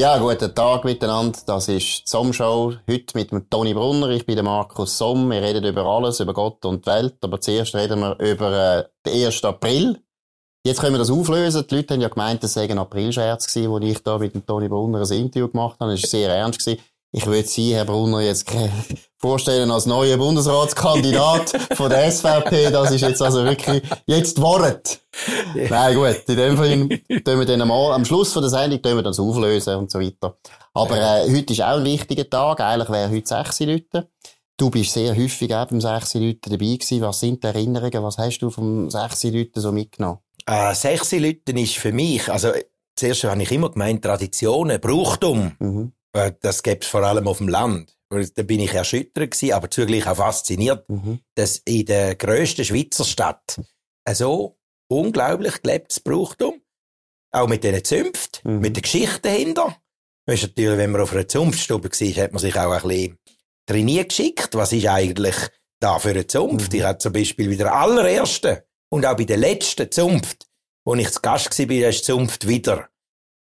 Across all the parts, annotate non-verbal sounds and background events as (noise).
Ja, guten Tag miteinander. Das ist die Somm-Show. Heute mit dem Toni Brunner. Ich bin der Markus Somm. Wir reden über alles, über Gott und die Welt. Aber zuerst reden wir über äh, den 1. April. Jetzt können wir das auflösen. Die Leute haben ja gemeint, das sei ein Aprilscherz gewesen, wo ich da mit dem Toni Brunner ein Interview gemacht habe. Das war sehr ernst gewesen. Ich würde Sie, Herr Brunner, jetzt vorstellen als neuer Bundesratskandidat von der SVP. Das ist jetzt also wirklich, jetzt Wort. Nein, gut. In dem Fall tun wir dann mal, am Schluss von der Sendung tun wir das auflösen und so weiter. Aber, äh, heute ist auch ein wichtiger Tag. Eigentlich wäre heute 6 Leute. Du bist sehr häufig auch beim 6 Leute dabei gewesen. Was sind die Erinnerungen? Was hast du vom 6 Leute so mitgenommen? Äh, 6 Leute ist für mich, also, zuerst habe ich immer gemeint, Traditionen, Brauchtum. Mhm. Äh, das gäbe es vor allem auf dem Land. Da bin ich erschüttert gewesen, aber zugleich auch fasziniert, mhm. dass in der grössten Schweizer Stadt so unglaublich gelebtes Brauchtum, auch mit diesen Zünften, mhm. mit der Geschichte dahinter. Weißt natürlich, wenn man auf einer Zunftstube war, hat man sich auch ein bisschen trainiert geschickt. Was ist eigentlich da für eine Zunft? Mhm. Ich hatte zum Beispiel bei der allerersten und auch bei der letzten Zunft, wo ich zu Gast war, ist die Zunft wieder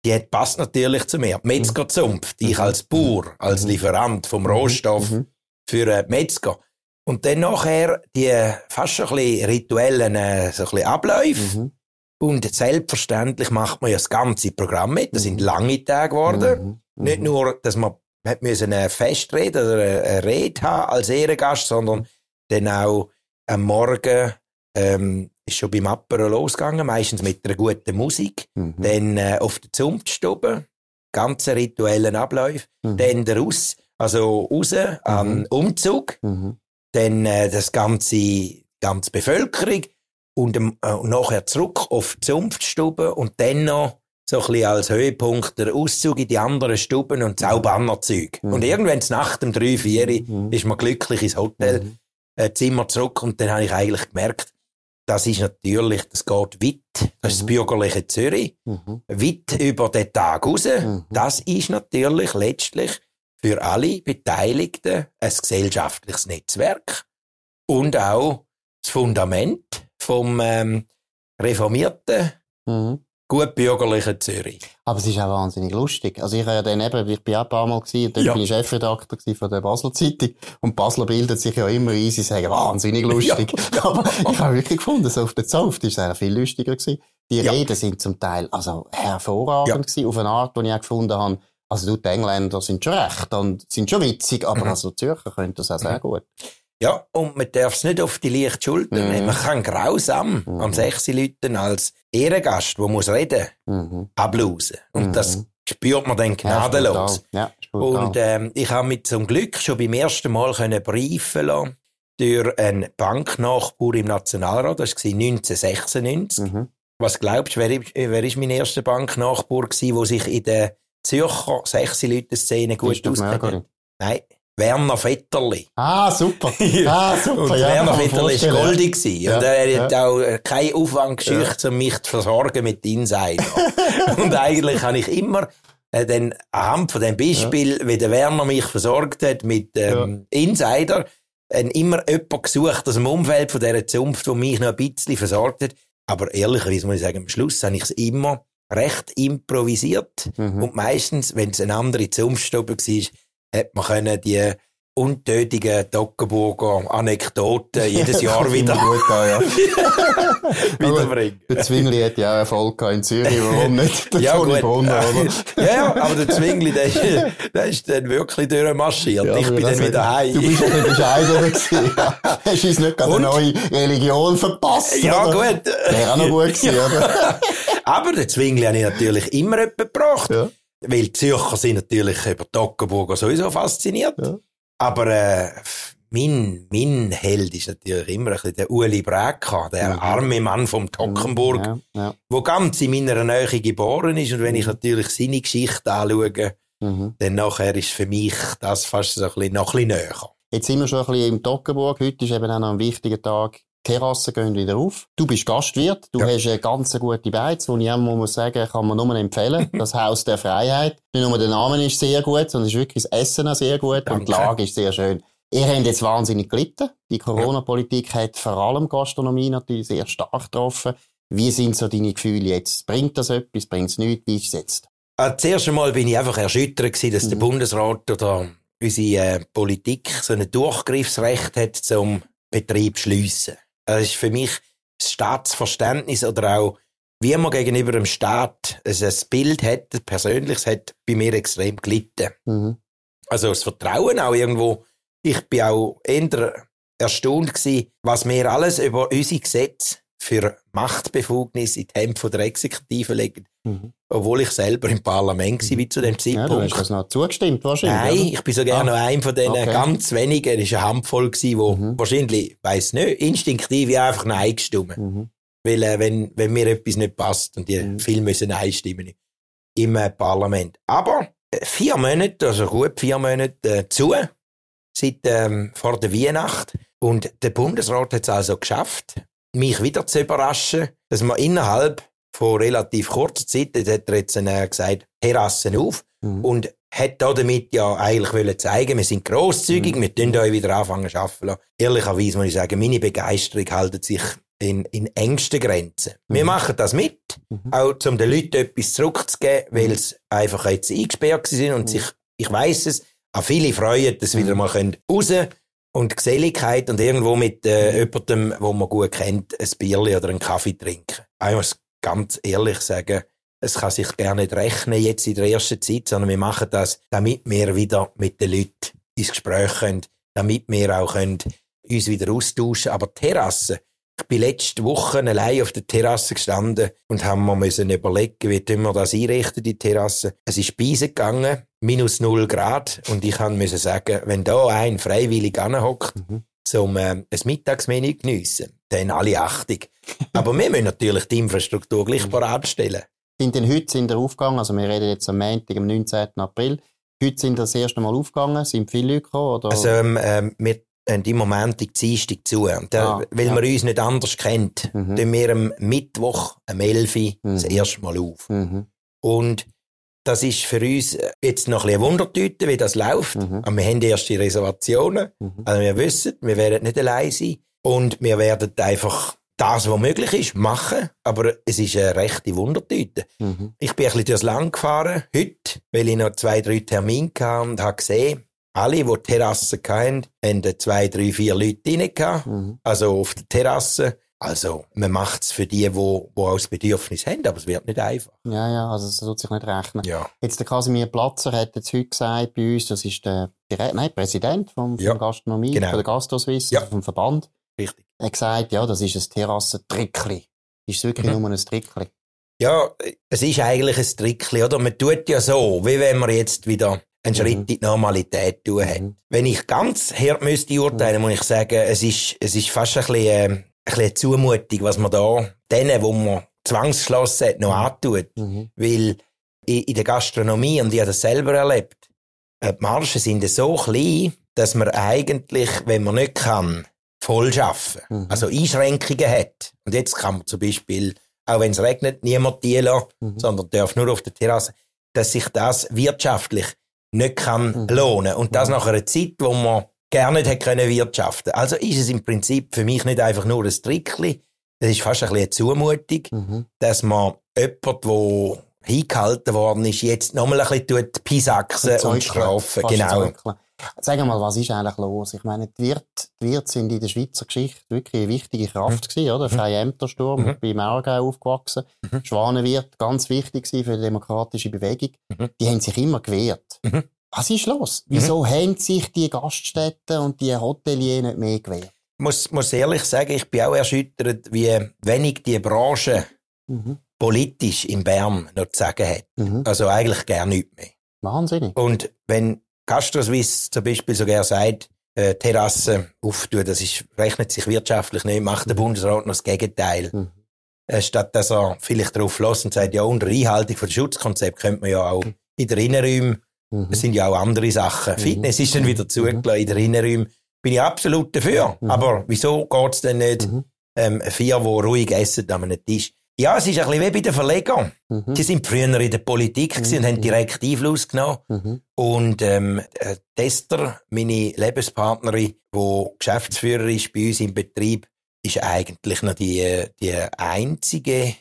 die passt natürlich zu mir. Die Metzgerzunft, ich mhm. als Bauer, als mhm. Lieferant vom Rohstoff mhm. für äh, Metzger. Und dann nachher die fast schon ein bisschen rituellen äh, so ein bisschen Abläufe. Mhm. Und selbstverständlich macht man ja das ganze Programm mit. Das sind lange Tage geworden. Mhm. Nicht nur, dass man hat müssen eine Festrede oder eine Rede haben als Ehrengast, sondern dann auch am Morgen ähm, ist schon beim Apero losgegangen, meistens mit einer guten Musik. Mhm. Dann äh, auf der Zunftstube, ganze rituellen Abläufe. Mhm. Dann der Raus, also raus mhm. am Umzug. Mhm. Dann äh, das ganze, ganze Bevölkerung. Und ähm, äh, nachher zurück auf die Zunftstube und dann noch so ein bisschen als Höhepunkt der Auszug in die anderen Stuben und das Bannerzeug. Mhm. Und irgendwann nach dem 3, 4 mhm. ist man glücklich ins Hotelzimmer äh, zurück und dann habe ich eigentlich gemerkt, das ist natürlich, das geht weit. Das ist das mhm. bürgerliche Zürich. Mhm. Weit über den Tag raus. Mhm. Das ist natürlich letztlich für alle Beteiligten ein gesellschaftliches Netzwerk und auch das Fundament vom ähm, reformierten mhm gut bürgerlichen Zürich. Aber es ist auch wahnsinnig lustig. Also ich war ja dann eben, ich bin auch ein paar Mal gewesen, dann ja. bin ich Chefredakteur von der Basler Zeitung. Und Basler bildet sich ja immer ein, sie sagen, wahnsinnig lustig. (laughs) Ja. (laughs) Aber ich habe wirklich gefunden, so auf der Zunft ist es viel lustiger gewesen. Die ja. Reden sind zum Teil, also hervorragend gewesen, auf eine Art, die ich auch gefunden habe, also du, die Engländer sind schon recht und sind schon witzig, aber mhm. also Zürcher können das auch sehr mhm. gut. Ja, und man darf es nicht auf die leichte Schulter mhm. nehmen. Man kann grausam mhm. am sechs Leuten als Ehrengast, der muss reden, mhm. ablausen. Und mhm. das spürt man dann gnadenlos. Ja, ja, und ähm, ich habe mit zum Glück schon beim ersten Mal können briefen lassen durch einen Banknachbar im Nationalrat. Das war 1996. Mhm. Was glaubst du, wer, wer ist mein erster Banknachbar gewesen, der sich in der Zürcher sechs Leute Szene gut auskennt? Nein. Werner Vetterli. Ah, super. Ah, super. und ja, Werner Vetterli war goldig. Ja, und er hat ja. auch äh, keinen Aufwand geschüchtert, um mich zu versorgen mit Insider. (laughs) und eigentlich habe ich immer äh, dann anhand von dem Beispiel, wie der Werner mich versorgt hat mit ähm, Insider, äh, immer jemanden gesucht aus dem Umfeld von dieser Zunft, der mich noch ein bisschen versorgt hat. Aber ehrlicherweise muss ich sagen, am Schluss habe ich es immer recht improvisiert. Mhm. Und meistens, wenn es eine andere Zunftstube war, hat man können die untötigen Toggenburger Anekdoten (laughs) jedes Jahr wieder gut an, ja. (laughs) wiederbringen. Der Zwingli hat ja auch Erfolg in Zürich, warum nicht? (laughs) Der ja, Toni Brunner, oder? ja, aber der Zwingli, der ist, der ist dann wirklich durchmarschiert. Ja, ich bin dann wieder heim. Du bist ein bescheidener gewesen. Ja. Hast du uns nicht gerade eine neue Religion verpasst? Ja, oder? gut. Wäre auch noch gut gewesen, oder? aber den Zwingli habe ich natürlich immer jemanden gebracht. Ja. Weil die Zürcher sind natürlich über Toggenburger sowieso fasziniert. Ja. Aber äh, mein, mein Held ist natürlich immer ein bisschen der Uli Bräka, der mhm. arme Mann vom Tockenburg, ja, ja. wo ganz in meiner Nähe geboren ist. Und wenn ich mhm. natürlich seine Geschichte anschaue, mhm. dann nachher ist für mich das fast so ein bisschen, noch ein bisschen näher. Jetzt sind wir schon ein bisschen im Tockenburg. Heute ist eben auch noch ein wichtiger Tag Terrassen gehen wieder auf. Du bist Gastwirt, du ja. hast eine ganz gute Beiz, wo ich einmal muss sagen, kann man nur empfehlen. (laughs) Das Haus der Freiheit. Nicht nur der Name ist sehr gut, sondern es ist wirklich das Essen auch sehr gut Danke. und die Lage ist sehr schön. Ihr habt jetzt wahnsinnig gelitten. Die Corona-Politik hat vor allem Gastronomie natürlich sehr stark getroffen. Wie sind so deine Gefühle jetzt? Bringt das etwas? Bringt es nichts? Wie ist es jetzt? Das erste Mal bin ich einfach erschüttert gewesen, dass mhm. der Bundesrat oder unsere äh, Politik so ein Durchgriffsrecht hat zum Betrieb schliessen. Das ist für mich das Staatsverständnis oder auch wie man gegenüber dem Staat ein Bild hat, ein persönliches hat bei mir extrem gelitten. Mhm. Also das Vertrauen auch irgendwo. Ich bin auch eher erstaunt gewesen, was wir alles über unsere Gesetze für Machtbefugnis in die Hände der Exekutive legen. Mhm. Obwohl ich selber im Parlament war, wie zu dem Zeitpunkt. Ja, du hast das noch zugestimmt wahrscheinlich. Nein, oder? ich bin sogar ah. noch einer von denen okay. ganz wenigen, es war eine Handvoll, wo mhm. wahrscheinlich, weiss nicht, instinktiv einfach Nein gestimmt. Mhm. Weil, äh, wenn, wenn mir etwas nicht passt und die mhm. viel müssen einstimmen im äh, Parlament. Aber äh, vier Monate, also gut vier Monate äh, zu, seit ähm, vor der Weihnacht. Und der Bundesrat hat es also geschafft, mich wieder zu überraschen, dass man innerhalb von relativ kurzer Zeit, jetzt hat er jetzt äh, gesagt, Terrassen auf mhm. und hat damit ja eigentlich wollen zeigen, wir sind grosszügig, mhm. wir tun euch wieder anfangen zu arbeiten. Ehrlicherweise muss ich sagen, meine Begeisterung hält sich in, in engsten Grenzen. Mhm. Wir machen das mit, mhm. auch um den Leuten etwas zurückzugeben, weil mhm. sie einfach jetzt eingesperrt sind und mhm. sich, ich weiß es, auch viele freuen, dass sie wieder mal können raus und Geselligkeit und irgendwo mit äh, jemandem, wo man gut kennt, ein Bierli oder einen Kaffee trinken. Ich muss ganz ehrlich sagen, es kann sich gar nicht rechnen jetzt in der ersten Zeit, sondern wir machen das, damit wir wieder mit den Leuten ins Gespräch können, damit wir auch können uns wieder austauschen. Aber Terrassen, ich bin letzte Woche allein auf der Terrasse gestanden und haben mir müssen überlegen, wie wir das einrichten, die Terrasse. Es ist Speise gegangen, minus null Grad, und ich musste sagen, wenn da ein freiwillig anhockt, mhm. zum äh, ein Mittagsmenü geniessen, dann alle Achtung. Aber wir müssen natürlich die Infrastruktur gleich parat stellen. Sind denn heute sind aufgegangen, also wir reden jetzt am Montag, am 19. April, heute sind das erste Mal aufgegangen, sind viele Leute gekommen? Oder? Also ähm, äh, wir haben im Moment die Dienstag zu. Da, ah, weil ja. man uns nicht anders kennt, mhm. tun wir am Mittwoch, am 11. Mhm. das erste Mal auf. Mhm. Und das ist für uns jetzt noch ein bisschen Wundertüte, wie das läuft. Mhm. Aber wir haben erst die Reservationen. Mhm. Also wir wissen, wir werden nicht allein sein. Und wir werden einfach das, was möglich ist, machen. Aber es ist eine rechte Wundertüte. Mhm. Ich bin ein bisschen durchs Land gefahren, heute, weil ich noch zwei, drei Termine hatte und habe gesehen, alle, die Terrassen hatten, haben zwei, drei, vier Leute rein mhm. Also auf der Terrasse. Also, man macht es für die, die, die auch das Bedürfnis haben, aber es wird nicht einfach. Ja, ja, also es tut sich nicht rechnen. Ja. Jetzt der Casimir Platzer hat jetzt heute gesagt bei uns, das ist der, der nein, Präsident vom, vom Gastronomie, genau. von der Gastroswiss, ja. vom Verband. Richtig. Er hat gesagt, ja, das ist ein Terrassentrickli. Ist es wirklich mhm. nur ein Trickli? Ja, es ist eigentlich ein Trickli, oder? Man tut ja so, wie wenn man jetzt wieder einen Schritt mhm. in die Normalität tun hat. Mhm. Wenn ich ganz hart müsste urteilen, mhm. muss ich sagen, es ist, es ist fast ein bisschen, äh, bisschen Zumutung, was man da denen, wo man Zwangsschloss hat, noch mhm. antut. Mhm. Weil in, in, der Gastronomie, und ich habe das selber erlebt, äh, die Margen sind so klein, dass man eigentlich, wenn man nicht kann, voll arbeiten. Mhm. Also Einschränkungen hat. Und jetzt kann man zum Beispiel, auch wenn es regnet, niemand die lassen, mhm. sondern darf nur auf der Terrasse, dass sich das wirtschaftlich nicht kann mhm. lohnen. Und das mhm. nach einer Zeit, wo man gerne nicht hätte können wirtschaften. Also ist es im Prinzip für mich nicht einfach nur ein Trickli. Es ist fast ein bisschen eine Zumutung, mhm. dass man jemand, der hingehalten worden ist, jetzt nochmal ein bisschen tut, pisachsen und, und strafen. Genau. Sag mal, was ist eigentlich los? Ich meine, die Wirte, die Wirte sind in der Schweizer Geschichte wirklich eine wichtige Kraft mhm. gewesen, oder? Mhm. Freie Ämtersturm, mhm. bei Aargau aufgewachsen. Mhm. Schwanenwirt, ganz wichtig gewesen für die demokratische Bewegung. Mhm. Die haben sich immer gewehrt. Mhm. Was ist los? Wieso mhm. haben sich die Gaststätten und die Hoteliers nicht mehr gewehrt? Ich muss, muss ehrlich sagen, ich bin auch erschüttert, wie wenig die Branche mhm. politisch in Bern noch zu sagen hat. Mhm. Also eigentlich gar nichts mehr. Wahnsinnig. Und wenn GastroSwiss zum Beispiel sogar sagt, äh, Terrassen auftun, das ist, rechnet sich wirtschaftlich nicht, macht der Bundesrat noch das Gegenteil. Mhm. Äh, statt dass er vielleicht darauf los und sagt, ja, unter Einhaltung von Schutzkonzept könnte man ja auch in den Innenräumen, mhm. das sind ja auch andere Sachen. Mhm. Fitness ist dann wieder zugelassen, in den Innenräumen bin ich absolut dafür. Mhm. Aber wieso geht's denn nicht mhm. ähm, vier, die ruhig essen an einem Tisch? Ja, es ist ein bisschen wie bei den Verlegern. Mhm. Die sind früher in der Politik mhm. und haben direkt Einfluss genommen. Mhm. Und ähm, äh, Tester, meine Lebenspartnerin, die Geschäftsführer ist bei uns im Betrieb, ist eigentlich noch die, die einzige,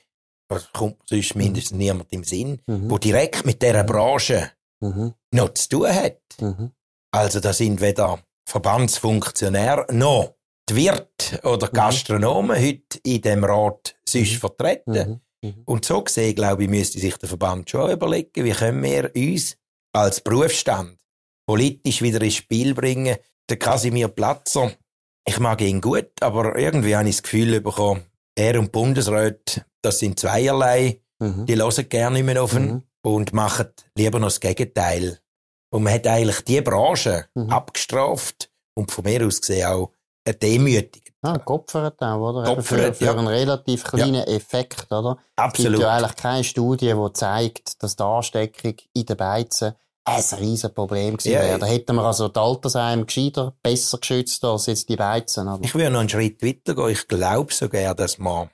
oder kommt sonst mindestens niemand im Sinn, Mhm. wo direkt mit dieser Branche Mhm. noch zu tun hat. Mhm. Also da sind weder Verbandsfunktionäre noch die Wirte oder Mhm. Gastronomen heute in dem Rat sonst vertreten. Mhm. Mhm. Und so gesehen, glaube ich, müsste sich der Verband schon überlegen, wie können wir uns als Berufsstand politisch wieder ins Spiel bringen. Der Casimir Platzer, ich mag ihn gut, aber irgendwie habe ich das Gefühl bekommen, er und Bundesrat, das sind zweierlei. Mhm. Die hören gerne nicht mehr auf ihn Mhm. Und machen lieber noch das Gegenteil. Und man hat eigentlich die Branche Mhm. abgestraft und von mir aus gesehen auch demütigt. Ah, geopfert auch, oder? Geopfert, für, für ja. einen relativ kleinen Effekt, oder? Es gibt Absolut. ja eigentlich keine Studie, die zeigt, dass die Ansteckung in den Beizen ein riesen Problem gewesen Ja, wäre. Da hätten wir also die Altersheime gescheiter, besser geschützt als jetzt die Beizen, oder? Ich würde noch einen Schritt weiter gehen. Ich glaube sogar, dass man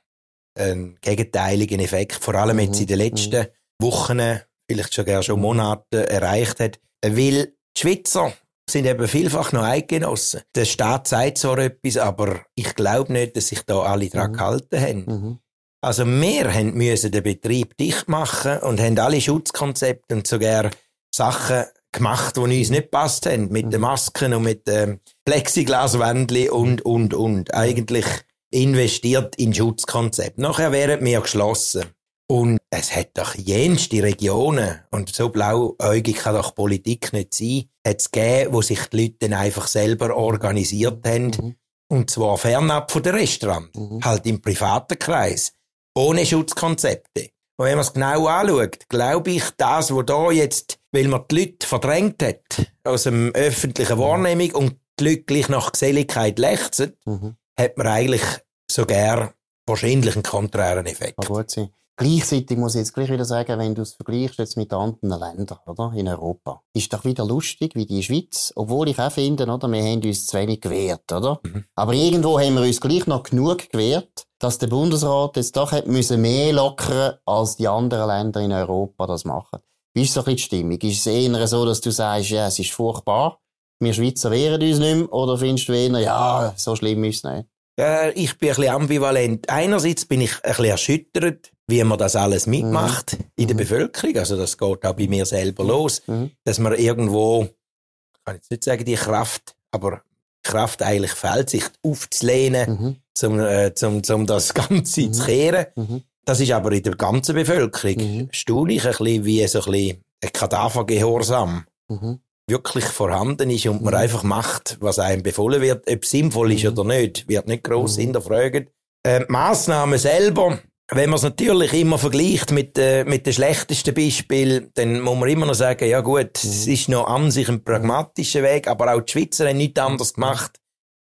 einen gegenteiligen Effekt, vor allem jetzt Mhm, in den letzten Wochen, vielleicht sogar schon Monaten, erreicht hat. Weil die Schweizer sind eben vielfach noch Eidgenossen. Der Staat sagt zwar etwas, aber ich glaube nicht, dass sich da alle dran Mhm. gehalten haben. Mhm. Also wir haben müssen den Betrieb dicht machen und haben alle Schutzkonzepte und sogar Sachen gemacht, die uns nicht passt haben, mit den Masken und mit dem Plexiglaswändchen und, und, und. Eigentlich investiert in Schutzkonzept. Nachher wären wir geschlossen. Und es hat doch jenste Regionen, und so blauäugig kann doch Politik nicht sein, hat es gegeben, wo sich die Leute dann einfach selber organisiert haben. Mhm. Und zwar fernab von den Restaurant. Mhm. Halt im privaten Kreis. Ohne Schutzkonzepte. Und wenn man es genau anschaut, glaube ich, das, was da jetzt, weil man die Leute verdrängt hat aus dem öffentlichen Wahrnehmung und die Leute gleich nach Geselligkeit lechzen, Mhm. hat man eigentlich sogar wahrscheinlich einen konträren Effekt. Kann gut sein. Gleichzeitig muss ich jetzt gleich wieder sagen, wenn du es vergleichst jetzt mit anderen Ländern, oder? In Europa. Ist doch wieder lustig, wie die Schweiz. Obwohl ich auch finde, oder? Wir haben uns zu wenig gewehrt, oder? Mhm. Aber irgendwo haben wir uns gleich noch genug gewehrt, dass der Bundesrat jetzt doch hat müssen mehr lockern, als die anderen Länder in Europa das machen. Wie ist so ein bisschen die Stimmung? Ist es eher so, dass du sagst, ja, es ist furchtbar, wir Schweizer wehren uns nicht mehr, oder findest du eher, ja, so schlimm ist es nicht? Äh, ich bin ein bisschen ambivalent. Einerseits bin ich ein bisschen erschüttert, wie man das alles mitmacht in der Mhm. Bevölkerung. Also das geht auch bei mir selber los. Mhm. dass man irgendwo, ich kann jetzt nicht sagen die Kraft, aber Kraft eigentlich fehlt, sich aufzulehnen, Mhm. zum, äh, zum, zum das (laughs) Ganze zu kehren. Mhm. Das ist aber in der ganzen Bevölkerung Mhm. staunlich ein bisschen wie so ein bisschen ein Kadavergehorsam Mhm. wirklich vorhanden ist und man Mhm. einfach macht, was einem befohlen wird. Ob es sinnvoll ist Mhm. oder nicht, wird nicht gross Mhm. hinterfragt. Äh, die Massnahmen selber, wenn man es natürlich immer vergleicht mit, äh, mit den schlechtesten Beispielen, dann muss man immer noch sagen, ja gut, Mhm. es ist noch an sich ein pragmatischer Weg, aber auch die Schweizer haben nichts anderes gemacht,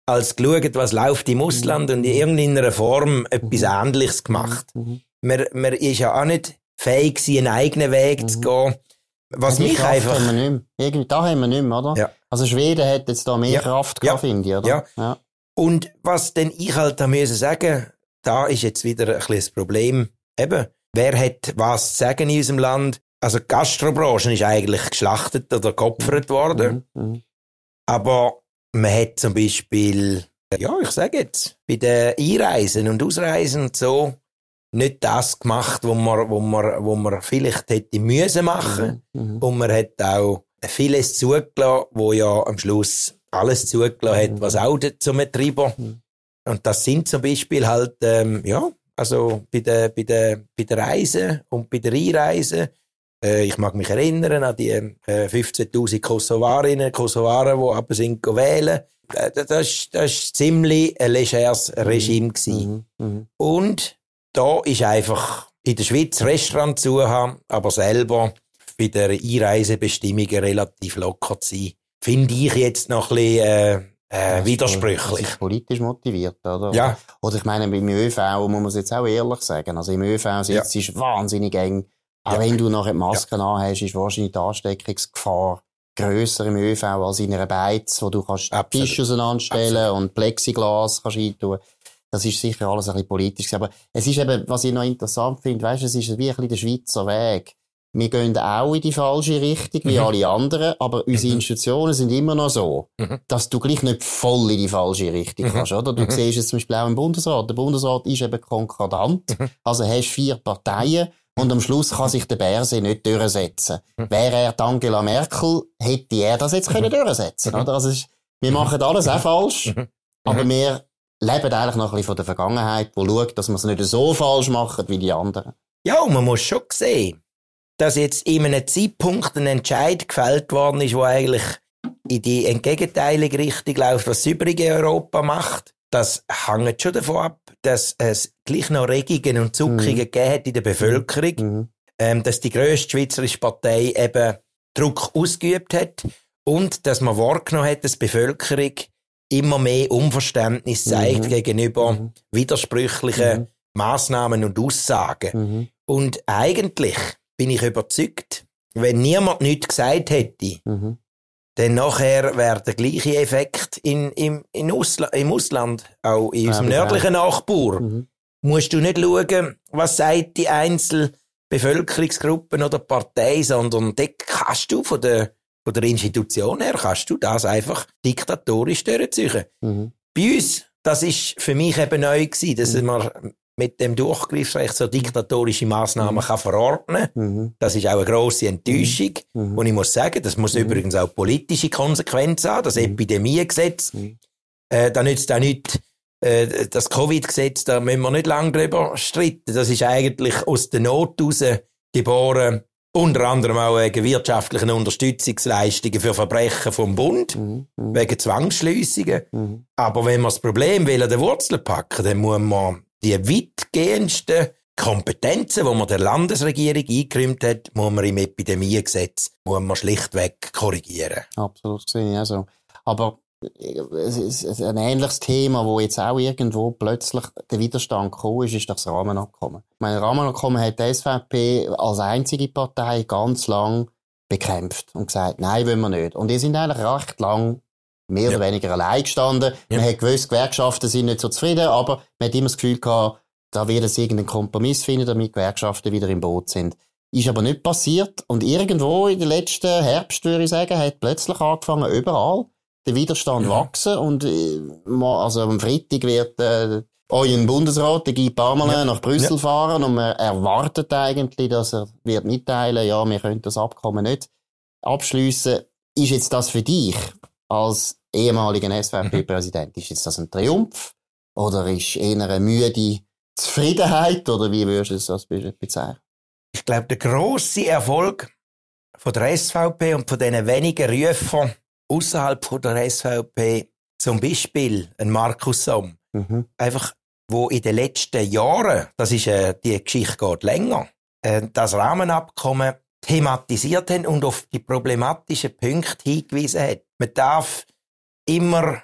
als geschaut, was läuft im Ausland und in irgendeiner Form etwas Ähnliches gemacht. Mhm. Man, man ist ja auch nicht fähig, einen eigenen Weg zu Mhm. gehen. Was mich Kraft einfach... Haben wir nicht mehr. Irgendwie, da haben wir nicht mehr, oder? Ja. Also Schweden hat jetzt da mehr Ja. Kraft Ja. gehabt, finde ich, oder? Ja. ja. Und was denn ich halt da müssen sagen, da ist jetzt wieder ein das Problem. Eben, wer hat was zu sagen in unserem Land? Also die Gastrobranche ist eigentlich geschlachtet oder geopfert worden. Mhm. Mhm. Aber man hat zum Beispiel, ja, ich sage jetzt, bei den Einreisen und Ausreisen und so, nicht das gemacht, wo man, wo man, wo man vielleicht hätte müssen machen. Mhm. Und man hat auch vieles zugelassen, wo ja am Schluss alles zugelassen hat, Mhm. was auch zum Betreiber. Mhm. Und das sind zum Beispiel halt, ähm, ja, also bei der, bei der, bei der Reise und bei der Einreise. Äh, ich mag mich erinnern an die äh, 15.000 Kosovarinnen, Kosovaren, die aber sind wählen. Äh, das, das, das ist ziemlich ein legeres Regime gewesen. Mhm. Mhm. Und da ist einfach in der Schweiz Restaurant zu haben, aber selber bei der Einreisebestimmungen relativ locker zu sein, finde ich jetzt noch ein bisschen äh, äh, Das widersprüchlich. ist politisch motiviert, oder? Ja, Oder ich meine, beim ÖV muss man es jetzt auch ehrlich sagen. Also im ÖV sitzt ist wahnsinnig eng. Auch Ja. wenn du nachher die Masken anhast, ist wahrscheinlich die Ansteckungsgefahr grösser im ÖV als in einer Beiz, wo du kannst Absolut. Tische auseinanderstellen und Plexiglas kannst reintun. Das ist sicher alles ein bisschen politisch. Aber es ist eben, was ich noch interessant finde, weißt, es ist wie ein bisschen der Schweizer Weg. Wir gehen auch in die falsche Richtung, wie mhm. alle anderen, aber unsere mhm. Institutionen sind immer noch so, mhm. dass du gleich nicht voll in die falsche Richtung mhm. kannst, oder? Du mhm. siehst es zum Beispiel auch im Bundesrat. Der Bundesrat ist eben konkordant. Mhm. Also hast vier Parteien und am Schluss kann sich der Bärse nicht durchsetzen. Wäre er Angela Merkel, hätte er das jetzt können durchsetzen, oder? Also ist, wir machen alles auch falsch, aber wir leben eigentlich noch ein bisschen von der Vergangenheit, wo schaut, dass wir es nicht so falsch machen wie die anderen. Ja, und man muss schon sehen, dass jetzt in einem Zeitpunkt ein Entscheid gefällt worden ist, wo eigentlich in die entgegenteilige Richtung läuft, was das übrige Europa macht. Das hängt schon davon ab, dass es gleich noch Regungen und Zuckungen mhm. gegeben hat in der Bevölkerung, mhm. ähm, dass die grösste schweizerische Partei eben Druck ausgeübt hat und dass man wahrgenommen hat, dass die Bevölkerung immer mehr Unverständnis zeigt mhm. gegenüber mhm. widersprüchlichen mhm. Maßnahmen und Aussagen. Mhm. Und eigentlich bin ich überzeugt, wenn niemand nichts gesagt hätte, mhm. dann nachher wäre der gleiche Effekt in, in, in Ausla im Ausland, auch in unserem ja, nördlichen ja. Nachbar. Mhm. Musst du nicht schauen, was sagt die Bevölkerungsgruppen oder Partei, sondern da kannst du von der, von der Institution her, kannst du das einfach diktatorisch durchziehen. Mhm. Bei uns, das ist für mich eben neu gewesen, dass mhm. wir mit dem Durchgriffsrecht so diktatorische Maßnahmen mhm. kann verordnen mhm. Das ist auch eine grosse Enttäuschung. Mhm. Und ich muss sagen, das muss mhm. übrigens auch politische Konsequenzen haben. Das mhm. Epidemiegesetz, mhm. äh, da nützt auch nicht äh, das Covid-Gesetz, da müssen wir nicht lange drüber streiten. Das ist eigentlich aus der Not heraus geboren, unter anderem auch wegen wirtschaftlichen Unterstützungsleistungen für Verbrechen vom Bund, mhm. wegen Zwangsschliessungen. Mhm. Aber wenn wir das Problem will an der Wurzel packen, dann muss man die weitgehendsten Kompetenzen, die man der Landesregierung eingeräumt hat, muss man im Epidemiegesetz muss man schlichtweg korrigieren. Absolut, sehe ich also. Aber es ist ein ähnliches Thema, wo jetzt auch irgendwo plötzlich der Widerstand gekommen ist, ist das Rahmenabkommen. Mein Rahmenabkommen hat die SVP als einzige Partei ganz lang bekämpft und gesagt, nein, wollen wir nicht. Und die sind eigentlich recht lang mehr ja. oder weniger allein gestanden. Ja. Man hat gewusst, Gewerkschaften sind nicht so zufrieden, aber man hat immer das Gefühl gehabt, da wird es irgendeinen Kompromiss finden, damit Gewerkschaften wieder im Boot sind. Ist aber nicht passiert. Und irgendwo in den letzten Herbst, würde ich sagen, hat plötzlich angefangen, überall der Widerstand ja. wachsen. Und, äh, also am Freitag wird, äh, euer Bundesrat, der Guy Parmelin, ja. nach Brüssel ja. fahren und man erwartet eigentlich, dass er wird mitteilen, ja, wir können das Abkommen nicht abschließen. Ist jetzt das für dich als ehemaligen SVP-Präsident. Ist jetzt das ein Triumph? Oder ist eher eine müde Zufriedenheit? Oder wie würdest du das bezeichnen? Ich glaube, der grosse Erfolg von der SVP und von diesen wenigen Rufern außerhalb der SVP, zum Beispiel ein Markus Somm, mhm. einfach, wo in den letzten Jahren, das ist, äh, die Geschichte geht länger, äh, das Rahmenabkommen thematisiert haben und auf die problematischen Punkte hingewiesen hat. Man darf immer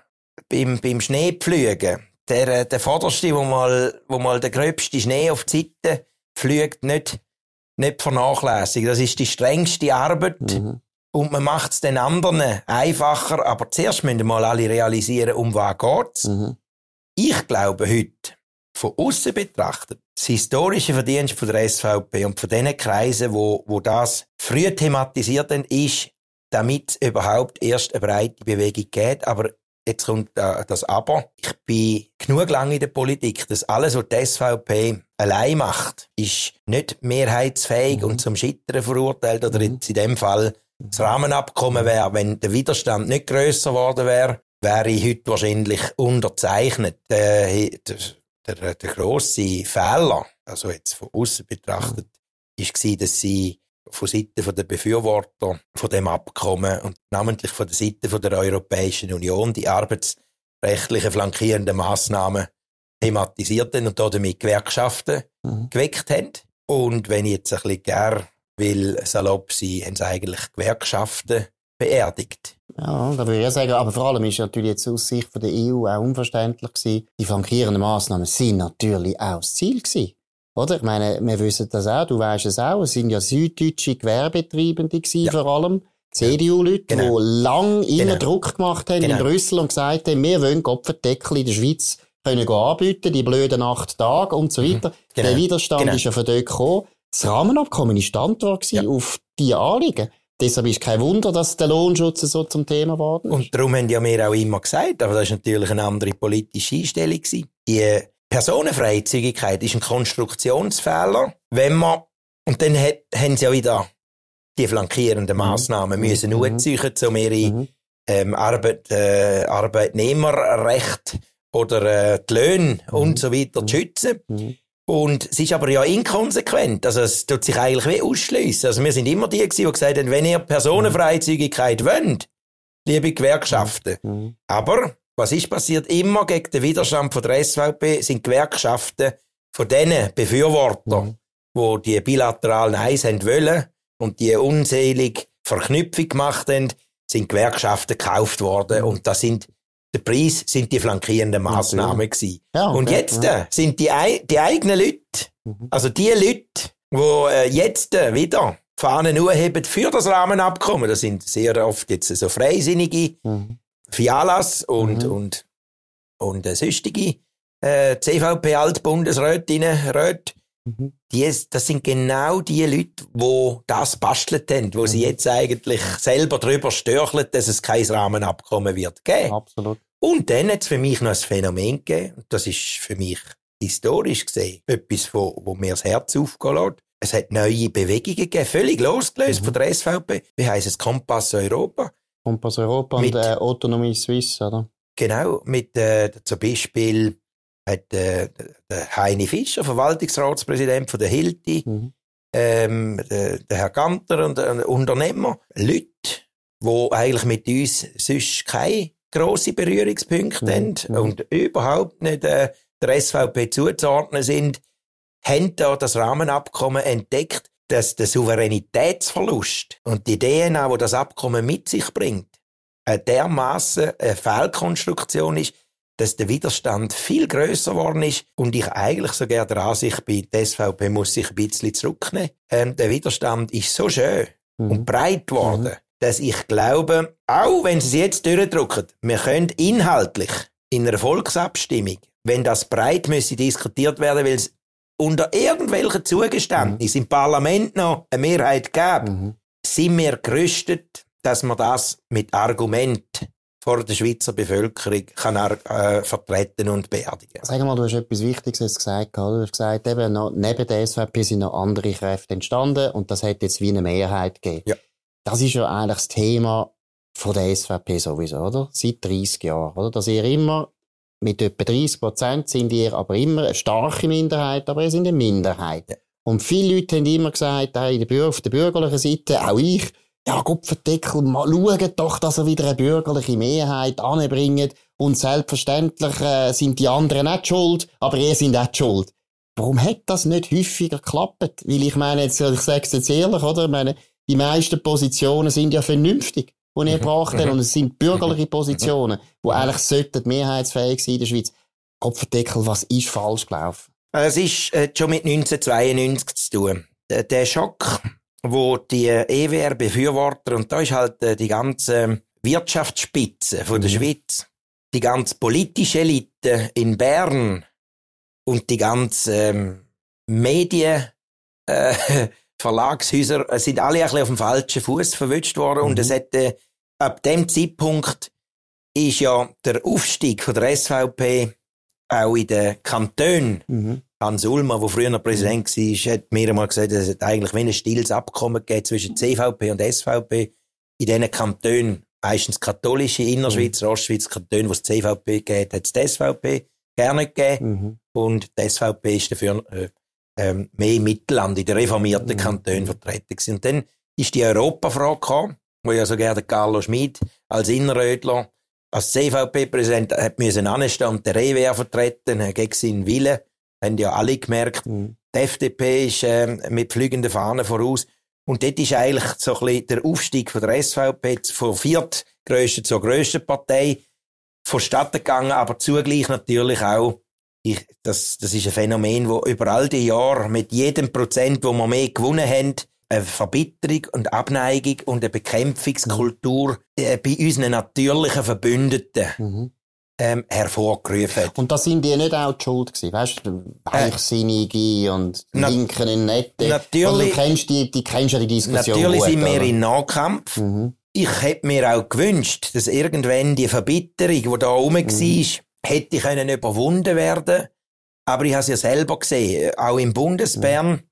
beim, beim Schneepflügen, der, äh, der Vorderste, wo mal, wo mal der gröbste Schnee auf die Seite fliegt, nicht, nicht vernachlässigen. Das ist die strengste Arbeit. Mhm. Und man macht es den anderen einfacher, aber zuerst müssen mal alle realisieren, um was geht's. Mhm. Ich glaube heute, von außen betrachtet, das historische Verdienst von der SVP und von den Kreisen, wo, wo das früh thematisiert haben, ist, damit es überhaupt erst eine breite Bewegung geht. Aber jetzt kommt äh, das Aber. Ich bin genug lange in der Politik, dass alles, was die SVP allein macht, ist nicht mehrheitsfähig mhm. und zum Scheitern verurteilt. Oder mhm. jetzt in dem Fall das Rahmenabkommen wäre, wenn der Widerstand nicht grösser geworden wäre, wäre ich heute wahrscheinlich unterzeichnet. Äh, der, der grosse Fehler, also jetzt von außen betrachtet, ist war, dass sie von Seiten der Befürworter von dem Abkommen und namentlich von der Seite der Europäischen Union die arbeitsrechtlichen flankierenden Massnahmen thematisierten und damit Gewerkschaften mhm. geweckt haben. Und wenn ich jetzt ein bisschen gern will salopp sein, haben sie eigentlich Gewerkschaften beerdigt. Ja, da würde ich sagen, aber vor allem ist natürlich jetzt aus Sicht von der EU auch unverständlich gewesen. Die flankierenden Massnahmen sind natürlich auch das Ziel gewesen. Oder? Ich meine, wir wissen das auch, du weißt es auch, es sind ja süddeutsche Gewerbetreibende gewesen, ja. vor allem. CDU-Leute, genau. die lang immer genau. Druck gemacht haben genau. in Brüssel und gesagt haben, wir wollen Kopferdeckel in der Schweiz können anbieten, die blöden acht Tage und so mhm. weiter. Mhm. Der Widerstand genau. ist ja von dort gekommen. Das Rahmenabkommen ist Antwort ja. auf diese Anliegen. Deshalb ist kein Wunder, dass der Lohnschutz so zum Thema geworden ist. Und darum haben ja wir auch immer gesagt, aber das ist natürlich eine andere politische Einstellung gewesen. Die Personenfreizügigkeit ist ein Konstruktionsfehler, wenn man, und dann hat, haben sie ja wieder die flankierenden mhm. Massnahmen mhm. müssen mhm. anziehen, um ihre mhm. ähm, Arbeit, äh, Arbeitnehmerrecht oder äh, die Löhne mhm. und so weiter zu schützen. Mhm. Und es ist aber ja inkonsequent. Also es tut sich eigentlich wie ausschliessen. Also wir sind immer die gewesen, die gesagt haben, wenn ihr Personenfreizügigkeit wollt, liebe Gewerkschaften. Mhm. Aber was ist passiert? Immer gegen den Widerstand von der SVP sind Gewerkschaften von denen Befürworter, mhm. wo die bilateralen Eis haben wollen und die unselige Verknüpfung gemacht haben, sind Gewerkschaften gekauft worden mhm. und das sind der Preis sind die flankierenden gewesen. Ja, okay, und jetzt ja. Äh, sind die, die eigenen Leute, mhm. also die Leute, die äh, jetzt äh, wieder Fahnen heben für das Rahmenabkommen, das sind sehr oft jetzt so Freisinnige, mhm. Fialas und, mhm. und, und äh, sonstige äh, CVP-Altbundesrätinnen, Räte, mhm. die, das sind genau die Leute, die das bastelt haben, wo mhm. sie jetzt eigentlich selber drüber störcheln, dass es kein Rahmenabkommen wird geben. Absolut. Und dann hat es für mich noch ein Phänomen gegeben, das ist für mich historisch gesehen etwas, wo, wo mir das Herz aufgehen lässt. Es hat neue Bewegungen gegeben, völlig losgelöst mhm. von der SVP. Wie heisst es? Kompass Europa. Kompass Europa mit, und äh, Autonomie Suisse, oder? Genau, mit äh, zum Beispiel hat äh, der Heini Fischer, Verwaltungsratspräsident von der Hilti, mhm. ähm, der, der, Herr Ganter und ein Unternehmer, Leute, die eigentlich mit uns sonst keine grosse Berührungspunkte mhm. haben und überhaupt nicht äh, der SVP zuzuordnen sind, haben da das Rahmenabkommen entdeckt, dass der Souveränitätsverlust und die DNA, wo das Abkommen mit sich bringt, äh, dermaßen eine Fehlkonstruktion ist, dass der Widerstand viel größer geworden ist und ich eigentlich sogar der Ansicht bin, die SVP muss sich ein bisschen zurücknehmen. Ähm, der Widerstand ist so schön mhm. und breit geworden, mhm dass ich glaube, auch wenn sie es jetzt durchdrücken, wir können inhaltlich in einer Volksabstimmung, wenn das breit müsse diskutiert werden, weil es unter irgendwelchen Zugeständnissen mhm. im Parlament noch eine Mehrheit gab, mhm. sind wir gerüstet, dass man das mit Argument vor der Schweizer Bevölkerung kann äh, vertreten und beerdigen. Sag mal, du hast etwas Wichtiges gesagt. Du hast gesagt, eben noch, neben der SVP sind noch andere Kräfte entstanden und das hat jetzt wie eine Mehrheit gegeben. Ja. Das ist ja eigentlich das Thema von der SVP sowieso, oder? Seit 30 Jahren, oder? Dass ihr immer mit etwa 30 Prozent sind ihr aber immer eine starke Minderheit, aber ihr sind eine Minderheit. Und viele Leute haben immer gesagt, hey, auf der bürgerlichen Seite, auch ich, ja, Gott mal schauen doch, dass er wieder eine bürgerliche Mehrheit anbringt. Und selbstverständlich äh, sind die anderen nicht schuld, aber ihr sind auch schuld. Warum hat das nicht häufiger geklappt? Weil ich meine, jetzt, ich sage es jetzt ehrlich, oder? Ich meine, die meisten Positionen sind ja vernünftig, die ihr gebracht habt. Und es sind bürgerliche Positionen, die eigentlich sollten mehrheitsfähig sein in der Schweiz. Kopfdeckel, was ist falsch gelaufen? Es ist äh, schon mit 1992 zu tun. Der, der Schock, wo die EWR-Befürworter, und da ist halt äh, die ganze Wirtschaftsspitze von der mhm. Schweiz, die ganze politische Elite in Bern und die ganze ähm, Medien, äh, Verlagshäuser sind alle ein bisschen auf dem falschen Fuß verwünscht worden mhm. und es hätte ab dem Zeitpunkt ist ja der Aufstieg von der SVP auch in den Kantonen. Mhm. Hans Ulmer, der früher noch Präsident mhm. war, hat mir einmal gesagt, es hat eigentlich wie ein stilles Abkommen gegeben zwischen CVP und SVP in diesen Kantonen, meistens katholische Innerschweiz, mhm. Ostschweiz, Kantone, wo es CVP gegeben hat, hat es die SVP gerne gegeben. Mhm. Und die SVP ist dafür äh, ähm, mehr im Mittelland, in den reformierten mhm. Kantonen vertreten gewesen. Und dann ist die Europafrage gekommen, wo ja so gerne Carlo Schmid als Innerrödler, als CVP-Präsident hat müssen anstehen und der EWR vertreten, gegen seinen Willen. Haben ja alle gemerkt. Mhm. Die FDP ist äh, mit fliegenden Fahnen voraus. Und dort ist eigentlich so ein bisschen der Aufstieg von der SVP von viertgrößten zur grössten Partei vonstatten gegangen, aber zugleich natürlich auch ich, das, das ist ein Phänomen, wo über all die Jahre mit jedem Prozent, wo wir mehr gewonnen haben, eine Verbitterung und Abneigung und eine Bekämpfungskultur mhm. bei unseren natürlichen Verbündeten mhm. ähm, hervorgerufen hat. Und da sind die nicht auch die Schuld gewesen, weißt du, Weichsinnige und Na, Linken in Nette. Natürlich. Also, du kennst die, die kennst ja die Diskussion Natürlich gut, sind wir oder? in Nahkampf. Mhm. Ich hätte mir auch gewünscht, dass irgendwann die Verbitterung, die da rum mhm. war, hätte können überwunden werden. Aber ich habe es ja selber gesehen, auch im Bundesbern. Mhm.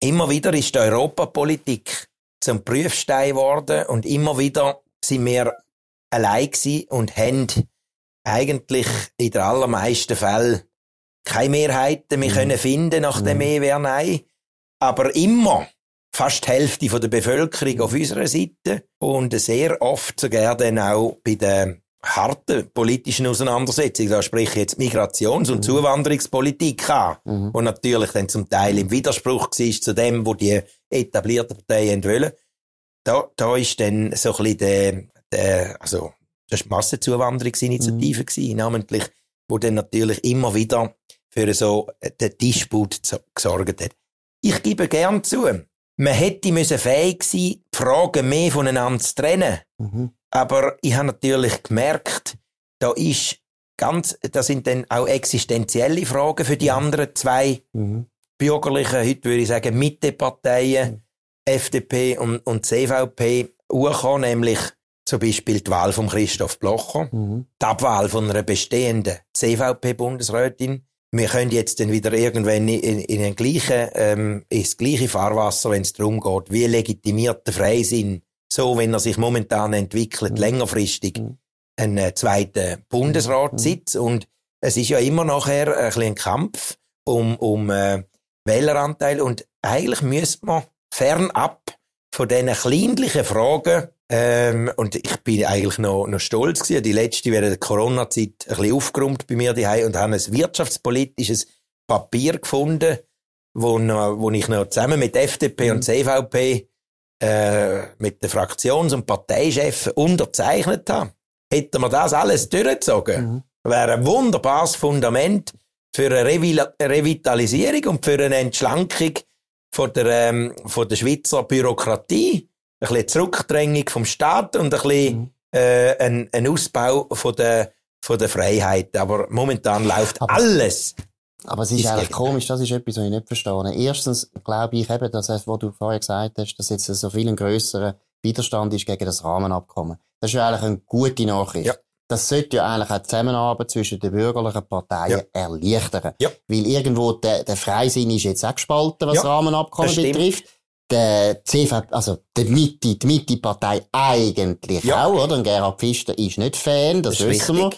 Immer wieder ist die Europapolitik zum Prüfstein geworden und immer wieder sind wir allein und haben eigentlich in den allermeisten Fällen keine Mehrheiten mehr mhm. können finden nach dem mhm. EWR Nein. Aber immer fast die Hälfte der Bevölkerung auf unserer Seite und sehr oft sogar dann auch bei den harten politischen Auseinandersetzungen, da spreche ich jetzt Migrations- und mhm. Zuwanderungspolitik an, mhm. und natürlich dann zum Teil im Widerspruch war zu dem, wo die etablierten Parteien wollen. Da, da ist dann so ein bisschen der, der also das war Massenzuwanderungsinitiative, mhm. gewesen, namentlich, wo dann natürlich immer wieder für so den Disput gesorgt hat. Ich gebe gern zu, man hätte müssen fähig sein, die Fragen mehr voneinander zu trennen. Mhm. Aber ich habe natürlich gemerkt, da ist ganz, da sind dann auch existenzielle Fragen für die mhm. anderen zwei mhm. bürgerlichen, heute würde ich sagen, Mitteparteien, mhm. FDP und, und CVP, urgekommen, nämlich zum Beispiel die Wahl von Christoph Blocher, mhm. die Abwahl von einer bestehenden CVP-Bundesrätin. Wir können jetzt dann wieder irgendwann in, in den gleichen, ähm, ins gleiche Fahrwasser, wenn es darum geht, wie legitimiert der Freisinn, so wenn er sich momentan entwickelt, mhm. längerfristig, mhm. einen äh, zweiten Bundesratssitz. Mhm. Und es ist ja immer nachher ein, ein Kampf um, um äh, Wähleranteil. Und eigentlich müsste man fernab von diesen kleinlichen Fragen ähm, und ich bin eigentlich noch, noch stolz gewesen. Die letzte während der Corona-Zeit ein bisschen aufgeräumt bei mir daheim und habe ein wirtschaftspolitisches Papier gefunden, wo, noch, wo ich noch zusammen mit FDP mhm. und CVP äh, mit den Fraktions- und Parteichefs unterzeichnet habe. Hätten wir das alles durchgezogen, mhm. wäre ein wunderbares Fundament für eine Revi Revitalisierung und für eine Entschlankung von der, ähm, von der Schweizer Bürokratie bisschen Zurückdrängung vom Staat und ein bisschen mhm. äh, ein, ein Ausbau von der, von der Freiheit. Aber momentan läuft aber, alles. Aber es ist, eigentlich komisch, das ist etwas, was ich nicht verstehe. Erstens glaube ich eben, dass was du vorher gesagt hast, dass jetzt so viel ein grösserer Widerstand ist gegen das Rahmenabkommen. Das ist ja eigentlich eine gute Nachricht. Ja. Das sollte ja eigentlich auch die Zusammenarbeit zwischen den bürgerlichen Parteien ja. erleichtern. Ja. Weil irgendwo der, der Freisinn ist jetzt auch gespalten, was ja, Rahmenabkommen betrifft der CV, also die Mitte, die Mitte-Partei eigentlich ja. auch, oder? Und Gerhard Pfister ist nicht Fan, das, das wissen wir.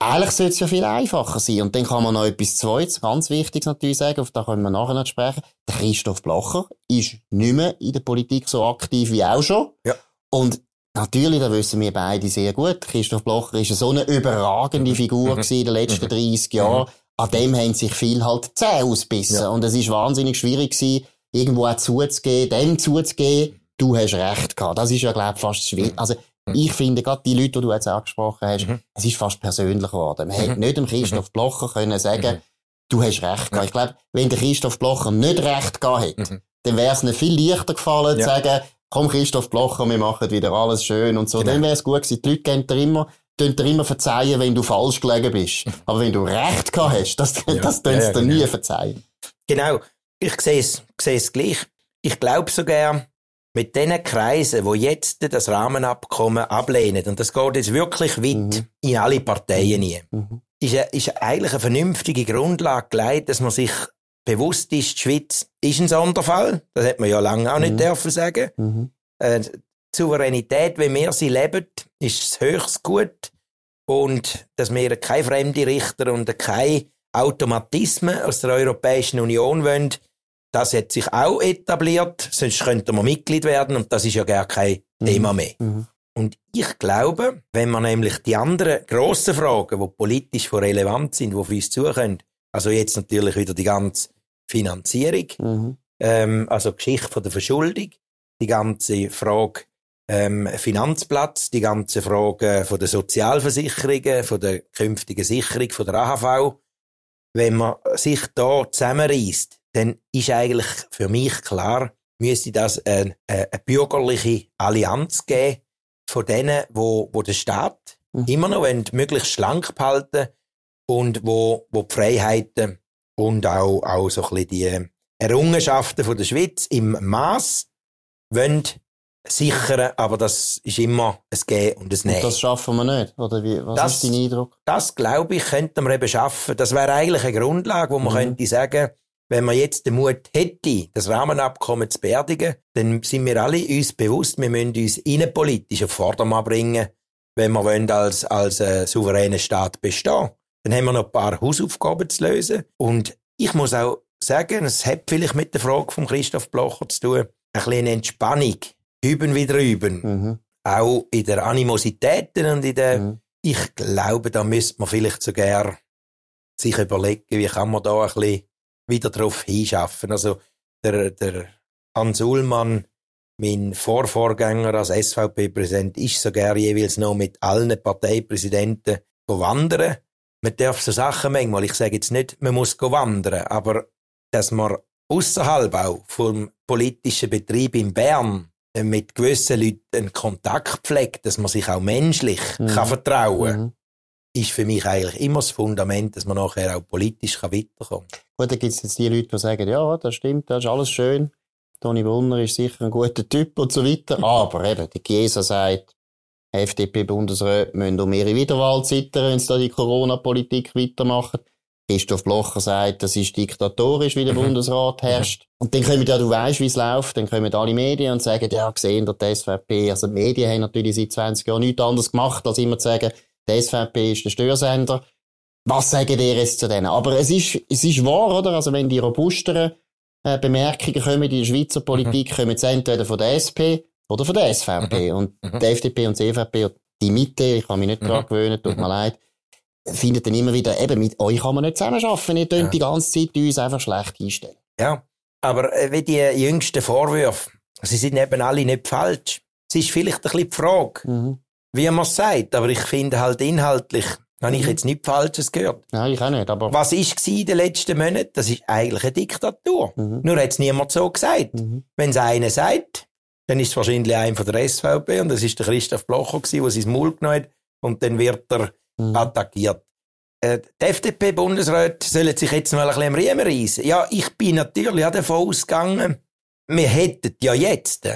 Eigentlich sollte es ja viel einfacher sein. Und dann kann man noch etwas Zweites, ganz Wichtiges natürlich sagen, auf da können wir nachher noch sprechen. Der Christoph Blocher ist nicht mehr in der Politik so aktiv wie auch schon. Ja. Und natürlich, da wissen wir beide sehr gut, Christoph Blocher ist so eine überragende mhm. Figur mhm. in den letzten 30 mhm. Jahren. An dem haben sich viel halt zäh ausbissen. Ja. Und es ist wahnsinnig schwierig gewesen, irgendwo auch zuzugeben, dem zuzugeben, du hast recht gehabt. Das ist ja, glaube ich, fast schwierig. Mhm. Also, mhm. ich finde, gerade die Leute, die du jetzt angesprochen hast, mhm. es ist fast persönlich geworden. Man mhm. hätte nicht dem Christoph Blocher können sagen, mhm. du hast recht gehabt. Ich glaube, wenn der Christoph Blocher nicht recht gehabt hätte, mhm. dann wäre es ihm viel leichter gefallen, ja. zu sagen, komm Christoph Blocher, wir machen wieder alles schön und so. Genau. Dann wäre es gut gewesen. Die Leute gehen dir immer, tun dir immer verzeihen, wenn du falsch gelegen bist. (laughs) Aber wenn du recht gehabt hast, das, ja. das tun sie ja, dir genau. nie verzeihen. Genau. Ich sehe es, sehe es gleich. Ich glaube sogar, mit den Kreisen, wo jetzt das Rahmenabkommen ablehnen, und das geht jetzt wirklich weit mhm. in alle Parteien mhm. mhm. ist, ist eigentlich eine vernünftige Grundlage gelegt, dass man sich bewusst ist, die Schweiz ist ein Sonderfall. Das hat man ja lange auch nicht mhm. dürfen sagen. Mhm. Äh, die Souveränität, wie wir sie leben, ist das höchste Gut. Und dass wir keine fremde Richter und keine Automatismen aus der Europäischen Union wollen, das hat sich auch etabliert, sonst könnte man Mitglied werden und das ist ja gar kein mhm. Thema mehr. Mhm. Und ich glaube, wenn man nämlich die anderen grossen Fragen, die politisch von relevant sind, die für uns zukommen, also jetzt natürlich wieder die ganze Finanzierung, mhm. ähm, also Geschichte von der Verschuldung, die ganze Frage ähm, Finanzplatz, die ganze Frage von der Sozialversicherungen, von der künftigen Sicherung von der AHV, wenn man sich da zusammenreißt, dann ist eigentlich für mich klar, müsste das eine, eine bürgerliche Allianz geben von denen, wo, wo der Staat mhm. immer noch wollen, möglichst schlank behalten und wo, wo die Freiheiten und auch, auch so ein bisschen die Errungenschaften von der Schweiz im Maß wollen sichern, aber das ist immer ein Gehen und ein Nehmen. Und das schaffen wir nicht, oder wie, was das, ist dein Eindruck? Das, glaube ich, könnten wir eben schaffen. Das wäre eigentlich eine Grundlage, wo man mhm. könnte sagen, wenn man jetzt den Mut hätte, das Rahmenabkommen zu beerdigen, dann sind wir alle uns bewusst, wir müssen uns innenpolitisch auf Vordermann bringen, wenn wir wollen als, als äh, souveräner Staat bestehen. Dann haben wir noch ein paar Hausaufgaben zu lösen. Und ich muss auch sagen, es hat vielleicht mit der Frage von Christoph Blocher zu tun, ein bisschen Entspannung üben wieder üben. Mhm. Auch in der Animositäten und in der, mhm. ich glaube, da müsste man vielleicht sogar sich überlegen, wie kann man da ein bisschen wieder drauf hinschaffen. Also, der, der Hans Ullmann, mein Vorvorgänger als SVP-Präsident, ist sogar jeweils noch mit allen Parteipräsidenten wandern. Man darf so Sachen manchmal, ich sage jetzt nicht, man muss wandern, aber dass man außerhalb auch vom politischen Betrieb in Bern mit gewissen Leuten einen Kontakt pflegt, dass man sich auch menschlich mhm. kann vertrauen kann, mhm. ist für mich eigentlich immer das Fundament, dass man nachher auch politisch kann weiterkommen kann. Gut, da gibt es jetzt die Leute, die sagen, ja, das stimmt, das ist alles schön. Toni Brunner ist sicher ein guter Typ und so weiter. Aber eben, die Chiesa sagt, FDP-Bundesräte müssen um ihre Wiederwahl zittern, wenn sie da die Corona-Politik weitermachen. Christoph Blocher sagt, das ist diktatorisch, wie der mhm. Bundesrat herrscht. Und dann kommen ja, du weißt, wie es läuft, dann kommen alle Medien und sagen, ja, gesehen, der SVP, also die Medien haben natürlich seit 20 Jahren nichts anderes gemacht, als immer zu sagen, der SVP ist der Störsender. Was sagen ihr jetzt zu denen? Aber es ist, es ist wahr, oder? Also wenn die robusteren äh, Bemerkungen kommen in der Schweizer Politik, mhm. kommen sie entweder von der SP oder von der SVP. Mhm. Und mhm. die FDP und die CVP, die Mitte, ich kann mich nicht mhm. daran gewöhnen, tut mir leid, findet dann immer wieder, eben, mit euch kann man nicht zusammenarbeiten, ihr könnt ja. die ganze Zeit uns einfach schlecht einstellen. Ja, aber äh, wie die jüngsten Vorwürfe, sie sind eben alle nicht falsch. Es ist vielleicht ein bisschen die Frage, mhm. wie man es sagt, aber ich finde halt inhaltlich, habe ich mhm. jetzt nichts Falsches gehört. Nein, ich auch nicht, aber... Was war in den letzten Monaten? Das ist eigentlich eine Diktatur. Mhm. Nur hat es niemand so gesagt. Mhm. Wenn es einer sagt, dann ist es wahrscheinlich einer von der SVP und das ist der Christoph Blocher der sein Maul genommen hat und dann wird er mhm. attackiert. Äh, die FDP-Bundesräte sollen sich jetzt mal ein bisschen am Riemen reissen. Ja, ich bin natürlich auch davon ausgegangen, wir hätten ja jetzt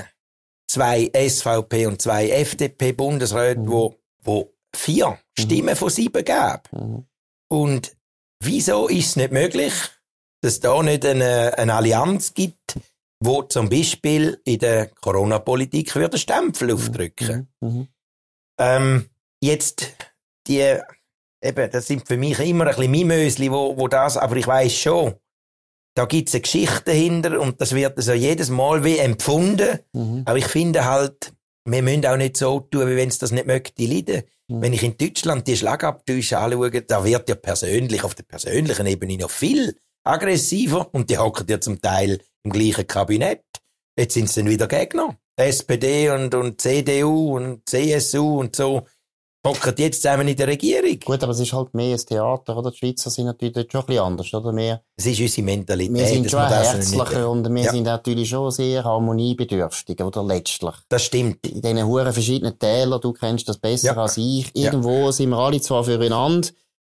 zwei SVP und zwei FDP-Bundesräte, mhm. wo, wo vier mhm. Stimmen von sieben geben. Mhm. Und wieso ist es nicht möglich, dass es da nicht eine, eine Allianz gibt, wo zum Beispiel in der Corona-Politik würde Stempel aufdrücken? Mhm. mhm. Ähm, jetzt die, eben, das sind für mich immer ein bisschen Mimösli, wo, wo das, aber ich weiß schon, da gibt's eine Geschichte dahinter und das wird also jedes Mal wie empfunden. Mhm. Aber ich finde halt, wir müssen auch nicht so tun, wie wenn es das nicht möchte leiden. Mhm. Wenn ich in Deutschland die Schlagabtäusche anschaue, da wird ja persönlich, auf der persönlichen Ebene noch viel aggressiver und die hocken ja zum Teil im gleichen Kabinett. Jetzt sind sie dann wieder Gegner. SPD und, und CDU und CSU und so hocken jetzt zusammen in der Regierung. Gut, aber es ist halt mehr ein Theater, oder? Die Schweizer sind natürlich dort schon ein bisschen anders, oder? Mehr, es ist unsere Mentalität. Wir sind schon herzlicher und wir ja. sind natürlich schon sehr harmoniebedürftig, oder? Letztlich. Das stimmt. In diesen huren verschiedenen Tälern, du kennst das besser ja. als ich. Irgendwo ja. sind wir alle zwar füreinander,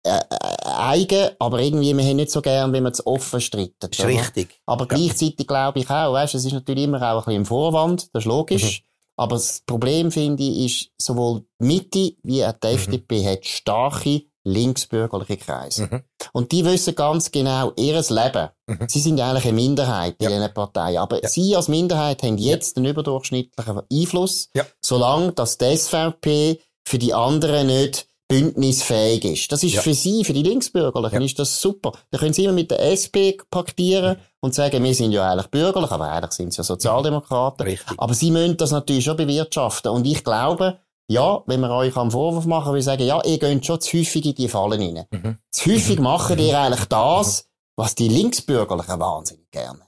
äh, äh, eigen, aber irgendwie, wir haben nicht so gern, wenn man es offen streitet. Das ist richtig. Aber gleichzeitig glaube ich auch, weißt, es ist natürlich immer auch ein bisschen im Vorwand, das ist logisch. Mhm. Aber das Problem, finde ich, ist, sowohl die Mitte wie auch die mhm. FDP hat starke linksbürgerliche Kreise. Mhm. Und die wissen ganz genau ihres Leben. Mhm. Sie sind eigentlich eine Minderheit in ja. diesen Parteien. Aber ja. sie als Minderheit haben jetzt ja. einen überdurchschnittlichen Einfluss, ja. solange dass die SVP für die anderen nicht bündnisfähig ist. Das ist ja. für sie, für die Linksbürgerlichen, ja. ist das super. Da können sie immer mit der SP paktieren und sagen, wir sind ja eigentlich bürgerlich, aber eigentlich sind sie ja Sozialdemokraten. Richtig. Aber sie müssen das natürlich schon bewirtschaften. Und ich glaube, ja, wenn wir euch am Vorwurf machen, wir sagen, ja, ihr geht schon zu häufig in die Fallen rein. Mhm. Zu häufig mhm. machen ihr eigentlich das, was die Linksbürgerlichen wahnsinnig gerne.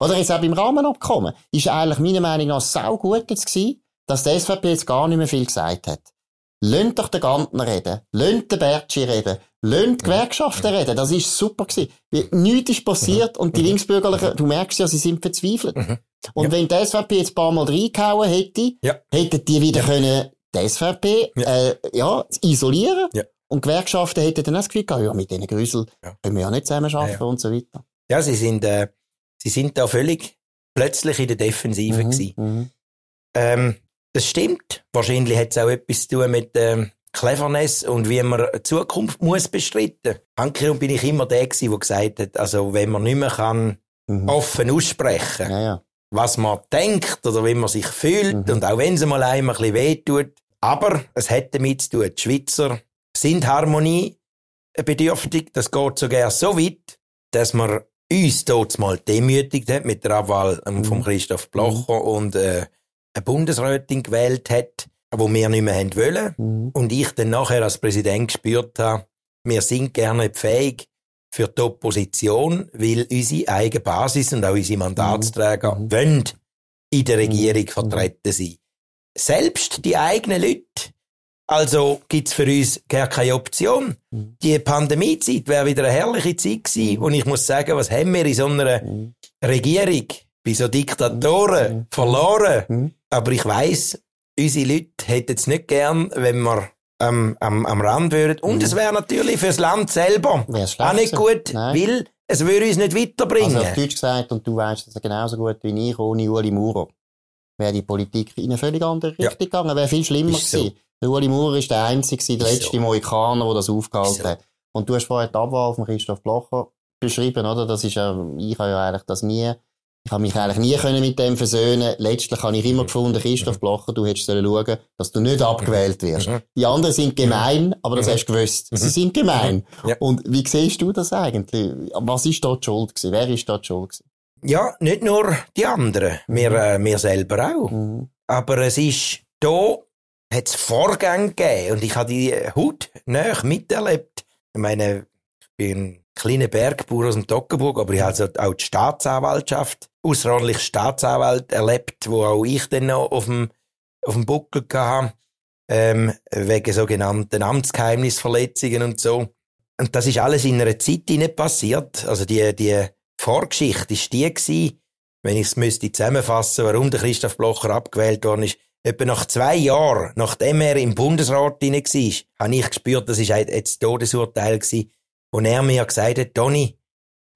Oder jetzt auch beim Rahmenabkommen. Ist eigentlich meiner Meinung nach sau gut jetzt gewesen, dass die SVP jetzt gar nicht mehr viel gesagt hat. Lönnt doch den Gantner reden. Lönnt den Bertschi reden. Lönnt die Gewerkschaften reden. Das ist super gewesen. Nichts ist passiert und die mhm. Linksbürgerlichen, du merkst ja, sie sind verzweifelt. Mhm. Und ja. wenn die SVP jetzt ein paar Mal reingehauen hätte, ja. hätten die wieder können die SVP. Äh, ja, isolieren. Und Gewerkschaften hätten dann auch das Gefühl gehabt, ja, mit diesen Grüsel können wir ja nicht zusammen arbeiten und so weiter. Ja, sie sind, äh, sie sind da völlig plötzlich in der Defensive mhm, gewesen. Mhm. Ähm, das stimmt. Wahrscheinlich hat es auch etwas zu tun mit ähm, Cleverness und wie man Zukunft muss bestreiten. Ankerum bin ich immer der gewesen, der gesagt hat, also wenn man nicht mehr kann mhm. offen aussprechen, ja, ja. was man denkt oder wie man sich fühlt mhm. und auch wenn es mal einmal ein bisschen wehtut, aber es hat damit zu tun, die Schweizer sind harmoniebedürftig. Das geht sogar so weit, dass man uns dort mal demütigt hat mit der Abwahl ähm, mhm. von Christoph Blocher mhm. und äh, eine Bundesrätin gewählt hat, wo wir nicht mehr haben wollen. Mhm. Und ich dann nachher als Präsident gespürt habe, wir sind gerne fähig für die Opposition, weil unsere eigene Basis und auch unsere Mandatsträger mhm. wollen in der Regierung mhm. vertreten sein. Selbst die eigenen Leute, also gibt's für uns gar keine Option. Mhm. Die Pandemiezeit wäre wieder eine herrliche Zeit gewesen. Mhm. Und ich muss sagen, was haben wir in so einer mhm. Regierung, bei so Diktatoren mhm. verloren? Aber ich weiss, unsere Leute hätten es nicht gern, wenn wir ähm, am, am Rand würden. Und mhm. es wäre natürlich fürs Land selber auch nicht gut, Nein. weil es würde uns nicht weiterbringen. Also auf Deutsch gesagt, und du weißt es genauso gut wie ich, ohne Uli Maurer wäre die Politik in eine völlig andere Richtung ja. gegangen, wäre viel schlimmer ist gewesen. So. Der Uli Maurer ist der einzige, der letzte so. Mohikaner, der das aufgehalten so. hat. Und du hast vorher die Abwahl von Christoph Blocher beschrieben, oder? Das ist ja, ich habe ja eigentlich das nie, ich habe mich eigentlich nie können mit dem versöhnen. Letztlich habe ich immer gefunden, Christoph mhm. Blocher, du hättest schauen dass du nicht abgewählt wirst. Mhm. Die anderen sind gemein, aber das mhm. hast du gewusst. Sie sind gemein. Und wie siehst du das eigentlich? Was ist dort schuld gewesen? Wer ist dort schuld gewesen? Ja, nicht nur die anderen, wir, äh, wir selber auch. Mhm. Aber es ist da, hat es Vorgänge gegeben und ich habe die Haut näher miterlebt. Ich meine, ich bin kleiner Bergbauer aus dem Toggenburg, aber ich habe auch die Staatsanwaltschaft, außerordentlich Staatsanwalt erlebt, wo auch ich dann noch auf dem, auf dem Buckel hatte, ähm, wegen sogenannten Amtsgeheimnisverletzungen und so. Und das ist alles in einer Zeit nicht passiert. Also die, die Vorgeschichte ist die gewesen, wenn ich es müsste zusammenfassen, warum der Christoph Blocher abgewählt worden ist. Etwa nach zwei Jahren, nachdem er im Bundesrat drin war, habe ich gespürt, das ist jetzt Todesurteil gewesen, und er mir gesagt hat, Toni,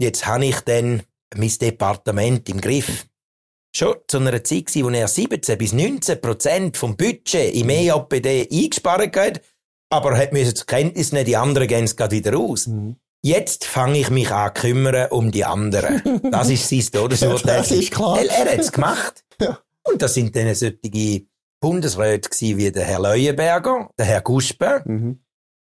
jetzt habe ich dann mein Departement im Griff. Schon zu einer Zeit wo er 17 bis 19 Prozent vom Budget im EAPD eingespart hat, aber hat mir zur Kenntnis nehmen, die anderen gehen es gerade wieder aus. Mhm. Jetzt fange ich mich an kümmern um die anderen. Das ist sein Todesurteil. (laughs) das ist klar. Er, er hat es gemacht. Ja. Und das sind dann solche Bundesräte wie der Herr Leuenberger, der Herr Guspe. Mhm.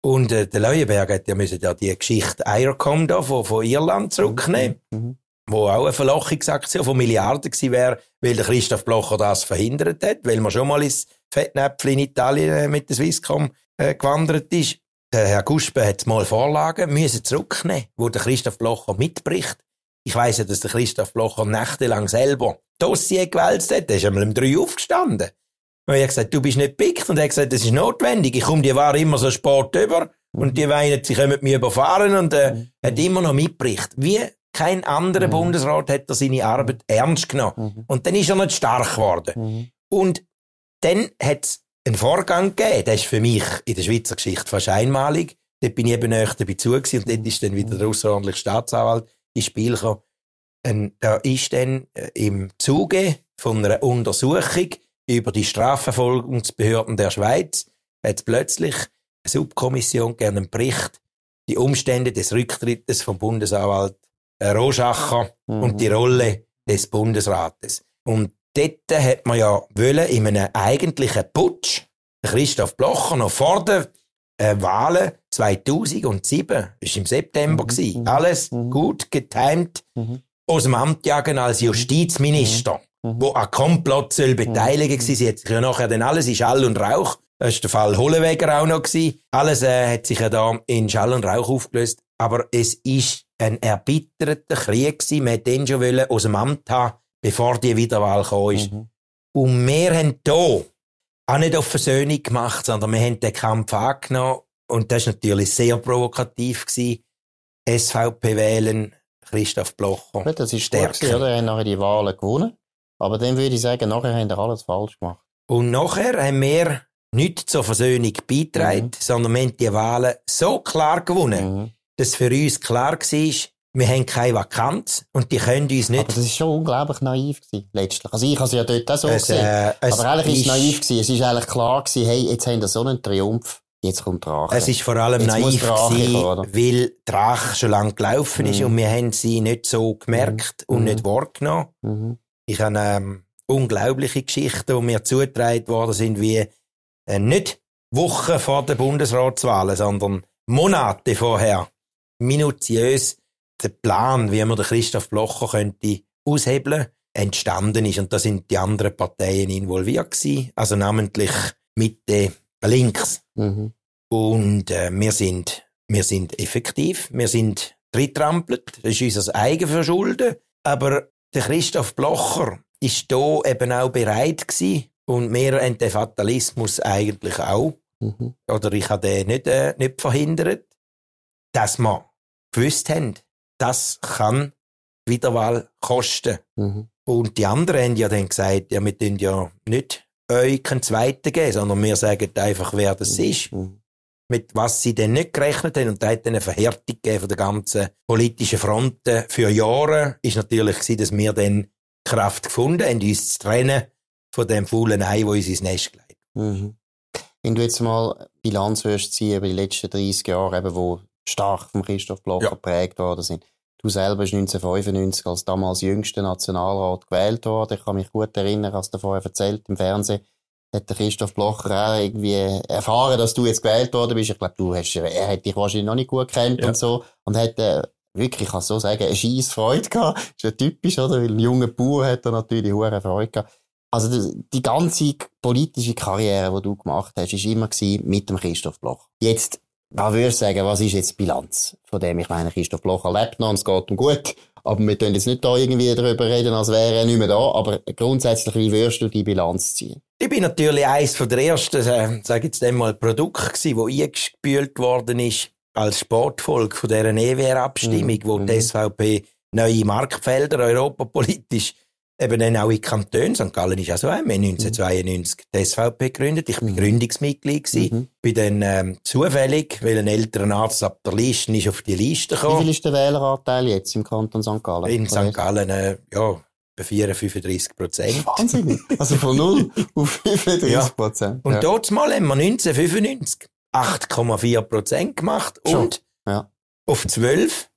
Und äh, der Leuenberger hat ja, müssen ja die Geschichte IRCOM da von, von Irland zurücknehmen. Mhm. mhm. Wo auch eine Verlochungsaktion von Milliarden gewesen wäre, weil der Christoph Blocher das verhindert hat, weil man schon mal ins Fettnäpfchen in Italien äh, mit der Swisscom äh, gewandert ist. Der Herr Guspe hat mal Vorlagen müssen zurücknehmen, wo der Christoph Blocher mitbricht. Ich weiss ja, dass der Christoph Blocher nächtelang selber Dossier gewälzt hat. Der ist einmal um drei aufgestanden. Und ich habe gesagt, du bist nicht pickt. Und er hat gesagt, das ist notwendig. Ich komme die Ware immer so spät über. Und die weinen, sie können mich überfahren. Und äh, mhm. hat immer noch mitbricht. Wie kein anderer mhm. Bundesrat hat er seine Arbeit ernst genommen. Mhm. Und dann ist er nicht stark geworden. Mhm. Und dann hat es einen Vorgang gegeben, der ist für mich in der Schweizer Geschichte fast einmalig. Dort bin ich eben näher dabei zu und dort ist dann wieder der außerordentliche Staatsanwalt ins Spiel gekommen. Und da ist dann äh, im Zuge von einer Untersuchung über die Strafverfolgungsbehörden der Schweiz hat plötzlich eine Subkommission gerne einen Bericht, die Umstände des Rücktrittes vom Bundesanwalt äh, Roschacher mhm. und die Rolle des Bundesrates. Und dort hat man ja wollen, in einem eigentlichen Putsch, Christoph Blocher noch vor den äh, Wahlen 2007, ist im September mhm. gewesen, mhm. alles mhm. gut getimt, mhm. aus dem Amt jagen als Justizminister, mhm. wo an Komplott soll mhm. beteiligt mhm. Sie hat sich ja nachher dann alles in Schall und Rauch, das war der Fall Holleweger auch noch gewesen. Alles äh, hat sich ja da in Schall und Rauch aufgelöst, aber es ist ein erbitterter Krieg gewesen, man hätte den schon wollen aus dem Amt haben bevor die Wiederwahl gekommen ist. Mhm. Und wir haben hier auch nicht auf Versöhnung gemacht, sondern wir haben den Kampf angenommen. Und das war natürlich sehr provokativ. Gewesen. SVP wählen, Christoph Blocher. Ja, das ist stärker. Gut, oder? Er hat nachher die Wahlen gewonnen. Aber dann würde ich sagen, nachher haben wir alles falsch gemacht. Und nachher haben wir nicht zur Versöhnung beitragen, mhm. sondern wir haben die Wahlen so klar gewonnen, mhm. dass für uns klar war, wir haben keine Vakanz und die können uns nicht. Aber das ist schon unglaublich naiv gewesen, letztlich. Also ich habe es ja dort auch so es, gesehen. Äh, aber eigentlich ist es naiv gewesen. Es ist eigentlich klar gewesen, hey, jetzt haben wir so einen Triumph. Jetzt kommt Drache. Es ist vor allem jetzt naiv gewesen, weil Drache schon lange gelaufen ist mhm. und wir haben sie nicht so gemerkt mhm. und nicht wahrgenommen. Ich habe ähm, unglaubliche Geschichten, die mir zugetragen worden sind, wie äh, nicht Wochen vor der Bundesratswahlen, sondern Monate vorher minutiös der Plan, wie man den Christoph Blocher könnte aushebeln, entstanden ist. Und da sind die anderen Parteien involviert gewesen, also namentlich Mitte, links. Mhm. Und äh, wir sind, wir sind effektiv, wir sind drittrampelt, das ist unser Eigenverschulden. Aber der Christoph Blocher ist da eben auch bereit gewesen und wir haben den Fatalismus eigentlich auch. Mhm. Oder ich habe den nicht, äh, nicht verhindert, dass wir gewusst haben, das kann Wiederwahl kosten. Mhm. Und die anderen haben ja dann gesagt, ja, wir tun ja nicht euch einen zweiten geben, sondern wir sagen einfach, wer das mhm. ist. Mhm. Mit was sie denn nicht gerechnet haben. Und da hat dann eine Verhärtung von der ganzen politischen Fronten für Jahre. Ist natürlich gewesen, dass wir dann Kraft gefunden haben, uns zu trennen von dem faulen Ei, das uns ins Nest gelegt mhm. Wenn du jetzt mal Bilanz wirst ziehen über die letzten 30 Jahre, eben, wo stark vom Christoph Blocher ja. geprägt worden sind. Du selber bist 1995 als damals jüngster Nationalrat gewählt worden. Ich kann mich gut erinnern, als du vorher erzählt im Fernsehen, hat der Christoph Blocher auch irgendwie erfahren, dass du jetzt gewählt worden bist. Ich glaube, du hast, er hat dich wahrscheinlich noch nicht gut kennt ja. und so. Und hat, äh, wirklich, ich kann so sagen, eine scheisse Freude gehabt. Das ist ja typisch, oder? Weil ein junger Bauer hat da natürlich hohe Freude gehabt. Also, die ganze politische Karriere, die du gemacht hast, ist immer mit dem Christoph Bloch. Jetzt was würdest du sagen, was ist jetzt die Bilanz von dem? Ich meine, Christoph Blocher lebt noch und es geht ihm gut. Aber wir können jetzt nicht da irgendwie darüber reden, als wäre er nicht mehr da. Aber grundsätzlich, wie würdest du die Bilanz ziehen? Ich bin natürlich eines von der ersten, äh, sage jetzt einmal, Produkt gewesen, wo eingespült worden ist als Sportvolk von dieser EWR-Abstimmung, mhm. wo die mhm. SVP neue Marktfelder europapolitisch eben dann auch in Kantonen, St. Gallen ist ja so ein, wir haben 1992 die SVP gegründet, ich bin mhm. Gründungsmitglied gewesen, mhm. bin dann ähm, zufällig, weil ein älterer Arzt ab der Liste ist auf die Liste gekommen. Wie viel ist der Wähleranteil jetzt im Kanton St. Gallen? In St. Gallen, äh, ja, bei 34, 35 Prozent. Wahnsinnig. Also von 0 (laughs) auf 35 Prozent. Ja. Und ja. dort mal haben wir 1995 8,4 Prozent gemacht Schon. und ja. auf 12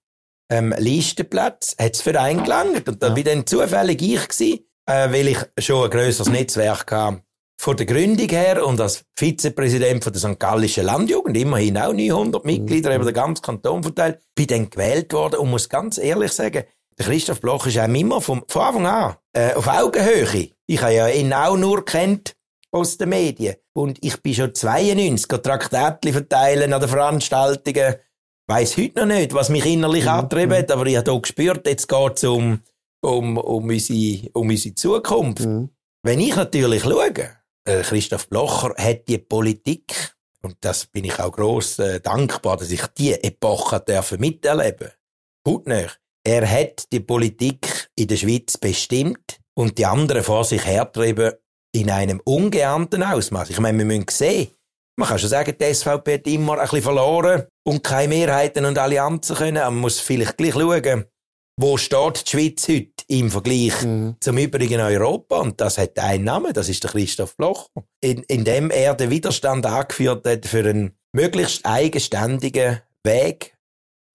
ähm, Listenplatz hat es für einen gelangt. Und da ja. bin dann zufällig ich gewesen, äh, weil ich schon ein grösseres Netzwerk hatte. Von der Gründung her und als Vizepräsident von der St. Gallischen Landjugend, immerhin auch 900 Mitglieder, mhm. über den ganzen Kanton verteilt, bin dann gewählt worden und muss ganz ehrlich sagen, Christoph Bloch ist auch immer vom, von Anfang an äh, auf Augenhöhe. Ich habe ja ihn auch nur kennt aus den Medien. Und ich bin schon 92 Traktätchen verteilen an den Veranstaltungen weiß heute noch nicht, was mich innerlich mhm. angetrieben hat, aber ich habe hier gespürt, jetzt geht es um, um, um, unsere, um unsere Zukunft. Mhm. Wenn ich natürlich schaue, äh, Christoph Blocher hat die Politik, und das bin ich auch gross äh, dankbar, dass ich diese Epoche dürfen miterleben Hautnah. Er hat die Politik in der Schweiz bestimmt und die anderen vor sich hertrieben in einem ungeahnten Ausmaß. Ich meine, wir müssen sehen, man kann schon sagen, die SVP hat immer ein bisschen verloren und keine Mehrheiten und Allianzen können. Man muss vielleicht gleich schauen, wo steht die Schweiz heute im Vergleich mhm. zum übrigen Europa? Und das hat einen Namen, das ist der Christoph Bloch. In, in dem er den Widerstand angeführt hat für einen möglichst eigenständigen Weg,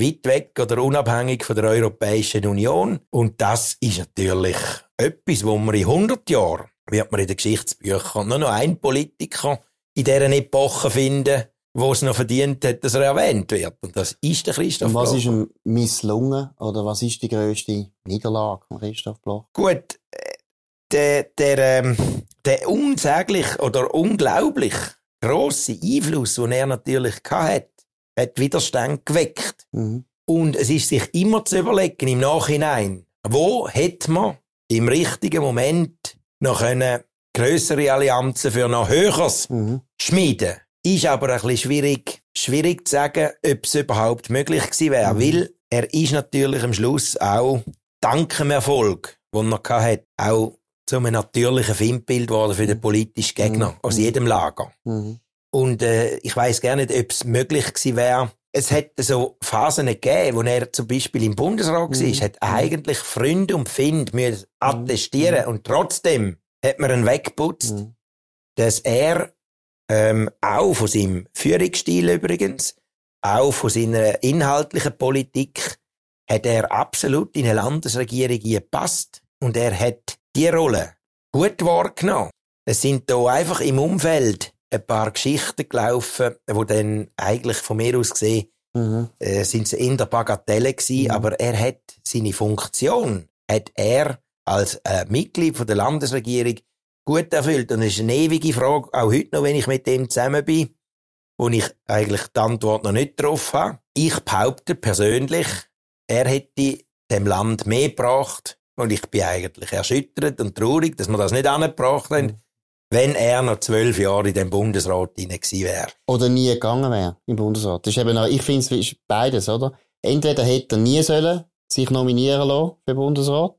weit weg oder unabhängig von der Europäischen Union. Und das ist natürlich etwas, wo man in 100 Jahren, wird man in den Geschichtsbüchern nur noch ein Politiker in dieser Epoche finden, wo es noch verdient hat, dass er erwähnt wird. Und das ist der Christoph Und was Bloch. ist ihm misslungen? Oder was ist die grösste Niederlage von Christoph Bloch? Gut, der, der, ähm, der unsäglich oder unglaublich grosse Einfluss, den er natürlich hat, hat Widerstand geweckt. Mhm. Und es ist sich immer zu überlegen im Nachhinein, wo hätte man im richtigen Moment noch können größere Allianzen für noch Höheres mhm. schmieden. Ist aber ein bisschen schwierig, schwierig zu sagen, ob es überhaupt möglich gewesen wäre, mhm. weil er ist natürlich am Schluss auch dank dem Erfolg, den er hatte, auch zu einem natürlichen Findbild geworden für den politischen Gegner mhm. aus jedem Lager. Mhm. Und äh, ich weiß gar nicht, ob es möglich gewesen wäre. Es hätte so Phasen gegeben, wo er zum Beispiel im Bundesrat mhm. war, hat eigentlich Freunde und Find müssen mhm. attestieren und trotzdem hat man ihn weggeputzt, mhm. dass er ähm, auch von seinem Führungsstil übrigens, auch von seiner inhaltlichen Politik, hat er absolut in eine Landesregierung gepasst und er hat die Rolle gut wahrgenommen. Es sind da einfach im Umfeld ein paar Geschichten gelaufen, wo dann eigentlich von mir aus gesehen mhm. äh, sind sie in der Bagatelle gewesen, mhm. aber er hat seine Funktion, hat er als äh, Mitglied von der Landesregierung gut erfüllt. Und es ist eine ewige Frage, auch heute noch, wenn ich mit dem zusammen bin, wo ich eigentlich die Antwort noch nicht drauf habe. Ich behaupte persönlich, er hätte dem Land mehr gebracht, und ich bin eigentlich erschüttert und traurig, dass wir das nicht angebracht haben, mhm. Wenn er noch zwölf Jahre in dem Bundesrat hinein gewesen wäre. Oder nie gegangen wäre im Bundesrat. Das ist eben auch, ich finde es ist beides, oder? Entweder hätte er nie sollen sich nominieren lassen für den Bundesrat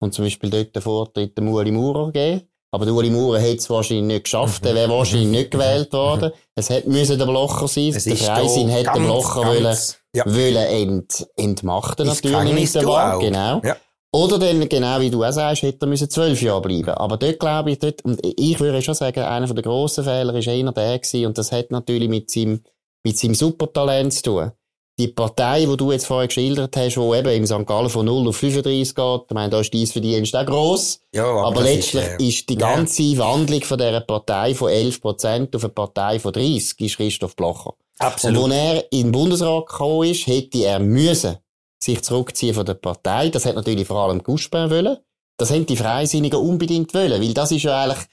und zum Beispiel dort den Vortritt der Ueli Maurer geben. Aber der Uli Maurer hätte es wahrscheinlich nicht geschafft, er wäre (laughs) wahrscheinlich nicht gewählt worden. Es hätte müssen der Blocher sein. Es der Freisin hätte den Blocher ganz, wollen, ja. wollen ent, entmachten, natürlich Wahl. Genau. Ja. Oder dann, genau wie du auch sagst, hätte er müssen zwölf Jahre bleiben. Aber dort glaube ich, dort, und ich würde schon sagen, einer der grossen Fehler ist einer der gewesen, und das hat natürlich mit seinem, mit seinem Supertalent zu tun. Die Partei, die du jetzt vorher geschildert hast, die eben im St. Gallen von 0 auf 35 geht, ich meine, da ist dein Verdienst auch gross. Ja, aber, aber letztlich ist, äh, ist, die ganze ja. Wandlung von dieser Partei von 11% auf eine Partei von 30 ist Christoph Blocher. Absolut. Und als er in den Bundesrat gekommen ist, hätte er müssen sich zurückziehen von der Partei. Das hat natürlich vor allem Guspin wollen. Das haben die Freisinnigen unbedingt wollen, weil das ist ja eigentlich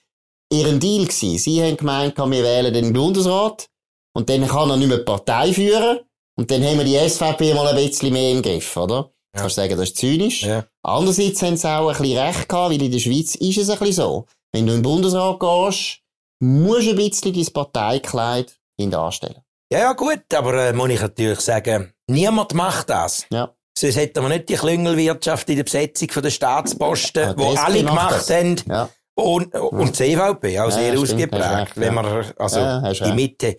ihren Deal gewesen. Sie haben gemeint, wir wählen den Bundesrat und dann kann er nicht mehr die Partei führen und dann haben wir die SVP mal ein bisschen mehr im Griff, oder? Ja. Kannst du sagen, das ist zynisch. Ja. Andererseits haben sie auch ein bisschen recht gehabt, weil in der Schweiz ist es ein bisschen so. Wenn du in den Bundesrat gehst, musst du ein bisschen dein Parteikleid hinterstellen. Ja, ja, gut, aber äh, muss ich natürlich sagen, niemand macht das. Ja. Sonst hätten wir nicht die Klüngelwirtschaft in der Besetzung der Staatsposten, ja, wo alle gemacht das. haben. Ja. Und, und CVP, auch sehr ja, ausgeprägt, wenn man, also die Mitte.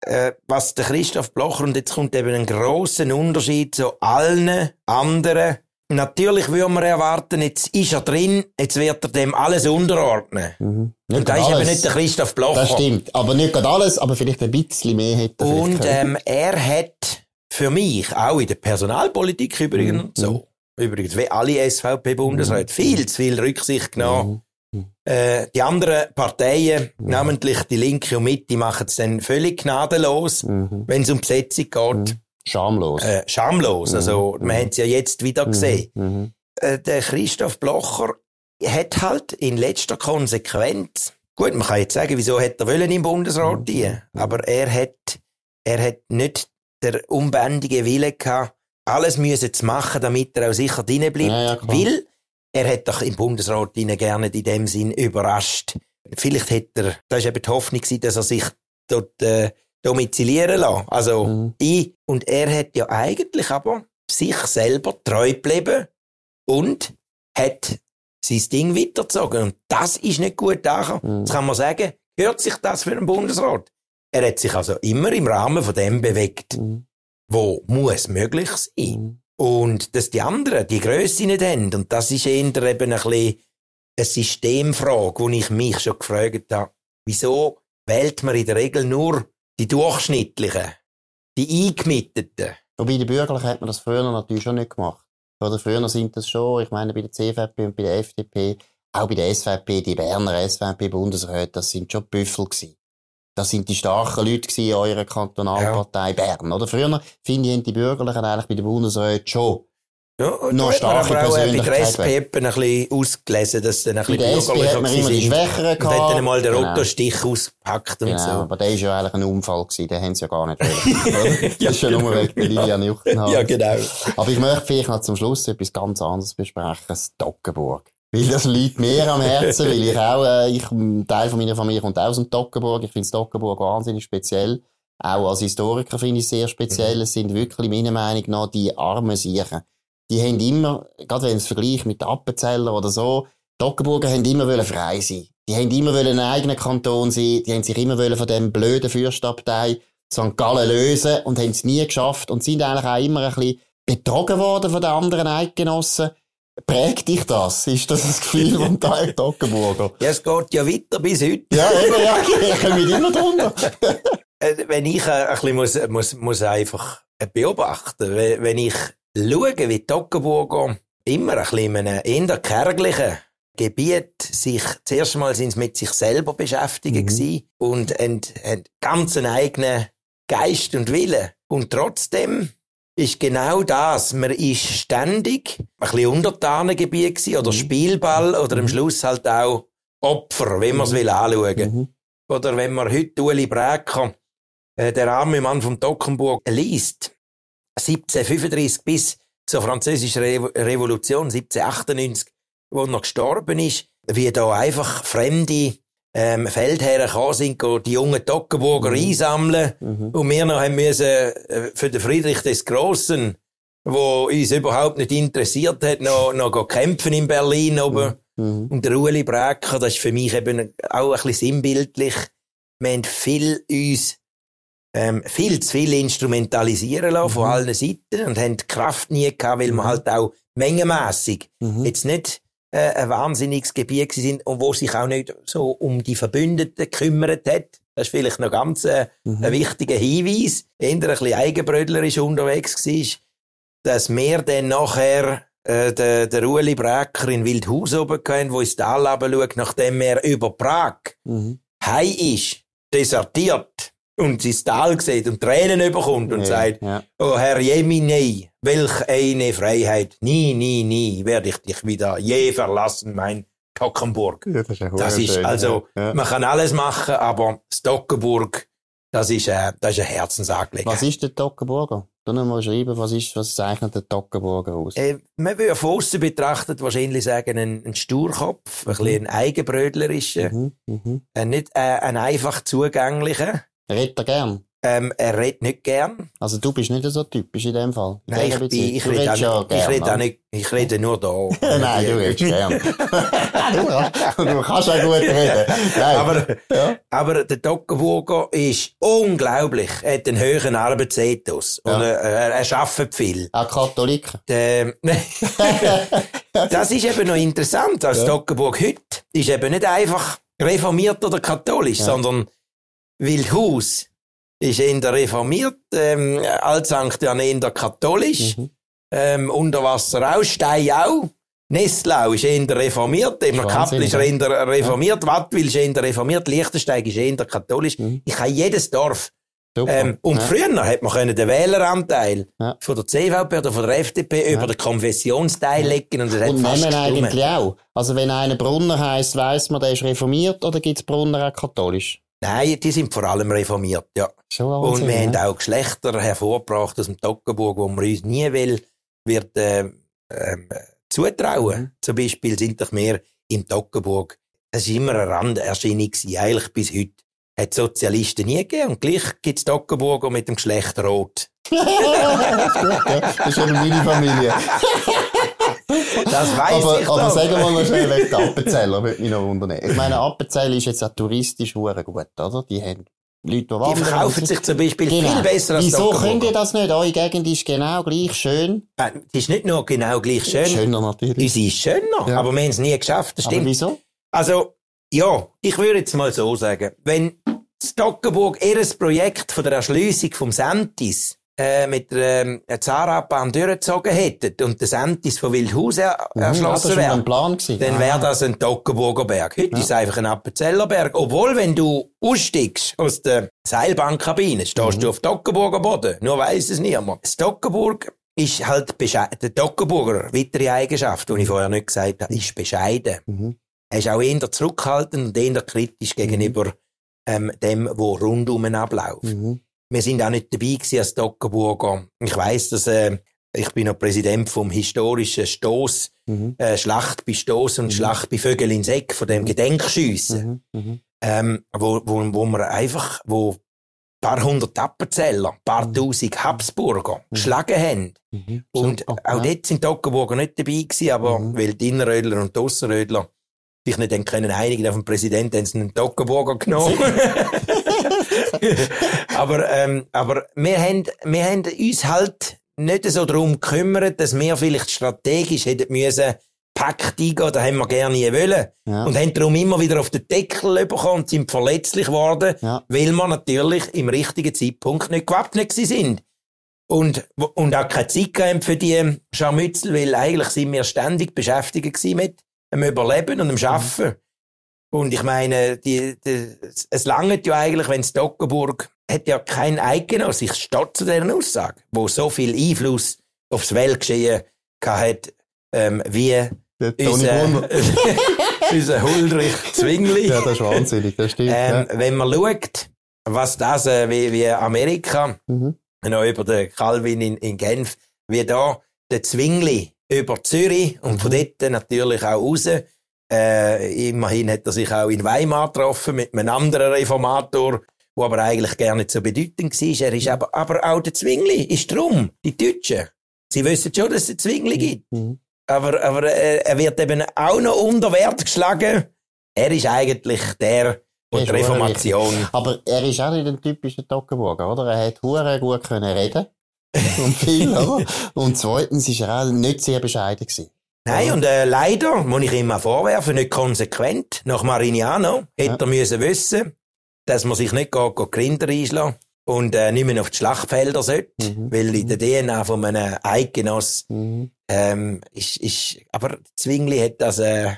Äh, was der Christoph Blocher, und jetzt kommt eben ein grosser Unterschied zu allen anderen. Natürlich würde man erwarten, jetzt ist er drin, jetzt wird er dem alles unterordnen. Mhm. Und da ist eben nicht der Christoph Blocher. Das stimmt, aber nicht gerade alles, aber vielleicht ein bisschen mehr hätte er Und ähm, er hat für mich, auch in der Personalpolitik übrigens mhm. so, übrigens, wie alle SVP-Bundesräte, mhm. viel zu viel Rücksicht genommen. Mhm. Äh, die anderen Parteien, mhm. namentlich die Linke und Mitte, machen es dann völlig gnadenlos, mhm. wenn es um Besetzung geht. Mhm. Schamlos. Äh, schamlos. Also, wir haben es ja jetzt wieder gesehen. Äh, der Christoph Blocher hat halt in letzter Konsequenz, gut, man kann jetzt sagen, wieso hätte er wollen im Bundesrat dienen, aber er hat, er hat nicht der unbändige Wille gehabt, alles müssen zu machen, damit er auch sicher drin bleibt. Ja, ja, weil er hat doch im Bundesrat gerne in dem Sinn überrascht. Vielleicht hätte er, da ist eben die Hoffnung dass er sich dort äh, domizilieren lässt. Also mhm. ich. Und er hat ja eigentlich aber sich selber treu geblieben und hat sein Ding weitergezogen. Und das ist nicht gut angekommen. Mhm. Jetzt kann man sagen, hört sich das für einen Bundesrat? Er hat sich also immer im Rahmen von dem bewegt, mhm. wo muss möglich sein. Und dass die anderen die Größe nicht haben. Und das ist eher eben ein bisschen eine Systemfrage, wo ich mich schon gefragt habe, wieso wählt man in der Regel nur die Durchschnittlichen, die Eingemitteten? Wobei bei den Bürgerlichen hat man das früher natürlich schon nicht gemacht. Oder früher sind das schon, ich meine, bei der CVP und bei der FDP, auch bei der SVP, die Berner SVP-Bundesräte, das sind schon Büffel gewesen. Das sind die starken Leute in eurer Kantonalpartei ja. Bern, oder? Früher, finde ich, haben die Bürgerlichen eigentlich bei den Bundesräten schon ja, noch starke aber auch Persönlichkeit. Bei der SP ein bisschen ausgelesen, dass dann ein bisschen bürgerlich hat man immer die Schwächeren gehabt. Und hat dann mal den genau. Rottostich ausgepackt und genau, so. aber der ist ja eigentlich ein Unfall gewesen, den haben sie ja gar nicht wollen. (laughs) das ist ja nur wegen der Lilian Juchtenhausen. Ja, genau. Aber ich möchte vielleicht noch zum Schluss etwas ganz anderes besprechen. Das Toggenburg. Weil das liegt mir am Herzen, weil ich auch, äh, ich, ein Teil von meiner Familie kommt auch aus dem Toggenburg. Ich finde Toggenburg wahnsinnig speziell. Auch als Historiker finde ich es sehr speziell. Mhm. Es sind wirklich, meiner Meinung nach, die armen Siechen. Die haben immer, gerade wenn es vergleicht mit Appenzeller oder so, Die Ockenburger haben immer frei sein. Die haben immer einen eigenen Kanton sein. Die haben sich immer von dem blöden Fürstabtei St. Gallen lösen und haben es nie geschafft und sind eigentlich auch immer ein bisschen betrogen worden von den anderen Eidgenossen. Prägt dich das? Ist das das Gefühl von Teil Ockenburger? Ja, es geht ja weiter bis heute. Ja, eben, ja, ich komme immer drunter. (laughs) Äh, wenn ich äh, ein bisschen muss, muss, muss einfach beobachten, wenn ich schaue, wie die Ockenburger immer ein bisschen in einem eher kärglichen Gebiet sich, zuerst mal sind sie mit sich selber beschäftigt mhm. und haben, haben ganz einen eigenen Geist und Wille. Und trotzdem ist genau das. Man ist ständig ein bisschen Untertanengebiet gewesen, oder mhm. Spielball oder am mhm. Schluss halt auch Opfer, wenn man es mhm. will anschauen. Mhm. Oder wenn man heute Uli Brecker, äh, der arme Mann vom Dockenburg, liest, 1735 bis zur französischen Re Revolution 1798, wo er gestorben ist, wie da einfach fremde ähm, Feldherren gekommen sind, die jungen Toggenburger mhm. einsammeln. Mhm. Und wir noch haben müssen, äh, für den Friedrich des Großen, wo uns überhaupt nicht interessiert hat, noch, noch kämpfen in Berlin oben. Mhm. mhm. Und der Ueli Brecker, das ist für mich eben auch ein bisschen sinnbildlich. Wir haben viel uns, ähm, viel zu viel instrumentalisieren lassen von mhm. allen Seiten und haben die Kraft nie gehabt, weil wir mhm. halt auch mengenmässig jetzt nicht äh, ein wahnsinniges Gebiet sind und wo sich auch nicht so um die Verbündeten gekümmert hat. Das ist vielleicht noch ganz äh, mhm. ein wichtiger Hinweis. Eher ein bisschen eigenbrödlerisch unterwegs war, dass wir dann nachher äh, der, der Ueli Brecker in Wildhaus oben können, wo ins Tal schaut, nachdem er über Prag mhm. heim ist, desertiert und ins Tal sieht und Tränen bekommt und ja, sagt, ja. oh Herr Jemine, welch eine Freiheit, nie, nie, nie werde ich dich wieder je verlassen, mein Tockenburg. Ja, das ist, das ist also, man kann alles machen, aber Stockenburg, das ist, äh, das ist eine Herzensangelegenheit. Was ist der Tockenburger? Du mal schreiben, was ist, was zeichnet der Tockenburger aus? Äh, man würde von außen betrachtet wahrscheinlich sagen, ein, ein Sturkopf, ein mhm. bisschen ein eigenbrödlerischer, mhm, mhm. Äh, nicht äh, ein einfach zugänglicher. Redet er gern? Ähm, er redet nicht gern. Also du bist nicht so typisch in dem Fall. In Nein, ich, bin, ich, rede, ja gern, ich rede auch nicht, ich rede nur da. (laughs) Nein, du redest gern. (laughs) (laughs) du, du kannst auch gut reden. Nein. Aber, ja. aber der Dockenburger ist unglaublich. Er hat einen höheren Arbeitsethos. Ja. Und er, er, er arbeitet viel. Auch Katholik. Der, das ist eben noch interessant. Als ja. Dockenburg heute ist eben nicht einfach reformiert oder katholisch, ja. sondern Wildhaus ist eher reformiert, ähm, Alt-St. Jan eher katholisch, mhm. ähm, Unterwasser auch, Stein auch. Nestlau ist eher reformiert, eben Kappel ist eher reformiert, ja. Wattwil ist eher reformiert, Liechtensteig ist eher katholisch. Mhm. Ich habe jedes Dorf. Ähm, und ja. früher hat man können den Wähleranteil ja. von der CVP oder von der FDP über den Konfessionsteil legen und das hat und fast nehmen eigentlich auch. Also wenn einer Brunner heisst, weiss man, der ist reformiert oder gibt es Brunner auch katholisch? Nein, die sind vor allem reformiert, ja. Schon und wir ja. haben auch Geschlechter hervorgebracht aus dem Toggenburg, wo man uns nie will, wird äh, äh, zutrauen. Mhm. Zum Beispiel sind doch mehr im Toggenburg. Es war immer eine Randerscheinung, eigentlich bis heute. Hat Sozialisten nie gegeben und gleich gibt es Toggenburger mit dem Geschlecht Rot. (laughs) das ist gut, ja. Das ist eben meine Familie. (laughs) Das weiß aber, ich Aber sagen wir mal schnell weg, der Appenzeller würde mich noch wundern. Ich meine, Appenzell ist jetzt auch touristisch gut, oder? Die haben Leute, die wandern. Die verkaufen sich zum Beispiel genau. viel besser als Wieso könnt ihr das nicht? Eure Gegend ist genau gleich schön. Äh, die ist nicht nur genau gleich schön. Schöner natürlich. Unsere ist schöner, ja. aber wir haben es nie geschafft, das stimmt. Aber wieso? Also, ja, ich würde jetzt mal so sagen, wenn Stockenburg ihr Projekt von der Erschliessung vom Sentis äh, mit der ähm, Zahnradbahn durchgezogen hätten und das Entis von Wildhaus er mhm, erschlossen wäre, dann wäre das ein Toggenburger Berg. Heute ja. ist es einfach ein Appenzeller Berg. Obwohl, wenn du aussteigst aus der Seilbahnkabine, stehst mhm. du auf Toggenburger Boden. Nur weiss es niemand. Das Toggenburg ist halt bescheiden. Der Toggenburger, weitere Eigenschaft, die ich vorher nicht gesagt habe, ist bescheiden. Mhm. Er ist auch eher zurückhaltend und eher kritisch mhm. gegenüber ähm, dem, was rundum abläuft. Mhm. Wir sind auch nicht dabei gewesen als Dockenburger. Ich weiss, dass äh, ich bin noch Präsident vom historischen Stoß, mhm. äh, Schlacht bei Stoß und mhm. Schlacht bei Vögel in Eck, von dem mhm. Gedenkschiessen. Mhm. mhm. Ähm, wo, wo, wo wir einfach, wo paar hundert Appenzeller, paar mhm. tausend Habsburger geschlagen haben. Und auch dort sind die Ockenburger nicht dabei gewesen, aber weil die Innenrödler und die Aussenrödler sich nicht dann können einigen auf den Präsidenten, haben sie einen Toggenburger genommen. (laughs) aber, ähm, aber wir haben, wir haben uns halt nicht so darum gekümmert, dass wir vielleicht strategisch hätten müssen, packt eingehen, da haben wir gerne nie wollen. Ja. Und haben darum immer wieder auf den Deckel bekommen und sind verletzlich geworden, ja. weil wir natürlich im richtigen Zeitpunkt nicht gewappnet sind. Und, und auch keine Zeit haben für die Scharmützel, weil eigentlich sind wir ständig beschäftigt mit dem Überleben und dem Schaffen. Und ich meine, die, die, es langt ja eigentlich, wenn Stockenburg hat ja kein Eidgenoss, ich stehe zu dieser Aussage, wo so viel Einfluss aufs Weltgeschehen hat, ähm, wie unser, (laughs) unser Huldrich Zwingli. Ja, das ist wahnsinnig, das stimmt. Ähm, ja. Wenn man schaut, was das, äh, wie, wie Amerika, mhm. noch über den Calvin in, in Genf, wie da der Zwingli über Zürich und von mhm. dort natürlich auch raus, äh, immerhin hat er sich auch in Weimar getroffen mit einem anderen Reformator, der aber eigentlich gar nicht so bedeutend war. Er ist aber, aber auch der Zwingli ist drum, die Deutschen. Sie wissen schon, dass es Zwingli mhm. gibt. Mhm. Aber, aber äh, er wird eben auch noch unter Wert geschlagen. Er ist eigentlich der, der die Reformation. Aber er ist auch nicht ein typischer Toggenburger, oder? Er hat hure gut können reden. Und (laughs) viel, oder? Und zweitens ist er auch nicht sehr bescheiden gewesen. Nein, und äh, leider, muss ich ihm auch vorwerfen, nicht konsequent. Nach Marignano hätte ja. er müssen wissen, dass man sich nicht geht, geht Kinder einschlagen und äh, nicht mehr auf die Schlachtfelder sollte, mhm. weil in der DNA von einem Eidgenoss mhm. ähm, ist, ist, aber Zwingli hat das äh,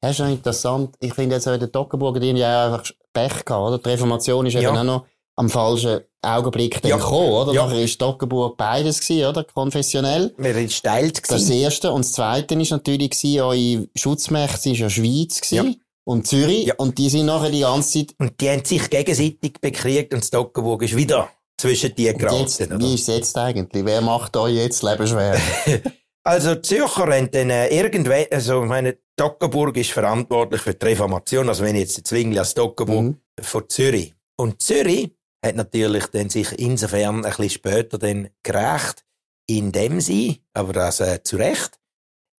das ist schon interessant. Ich finde jetzt auch in der Toggenburger, die ja einfach Pech gehabt, oder? Die Reformation ist ja. eben auch noch am falschen Augenblick dann ja. gekommen, oder? Ja. Nachher ist Toggenburg beides gewesen, oder? Konfessionell. Wir sind steilt Das erste. Und das zweite ist natürlich gewesen, eure Schutzmächte ist ja Schweiz gewesen. Ja. Und Zürich. Ja. Und die sind nachher die ganze Zeit. Und die haben sich gegenseitig bekriegt und das Toggenburg ist wieder zwischen die geraten, Wie ist es jetzt eigentlich? Wer macht euch jetzt Leben schwer? (laughs) also, die Zürcher haben dann äh, irgendwann, also, meine, Toggenburg ist verantwortlich für die Reformation. Also, wenn ich jetzt Zwingli als Toggenburg mhm. von Zürich. Und Zürich hat natürlich dann sich insofern ein bisschen später dann gerecht, indem sie, aber das äh, zu Recht,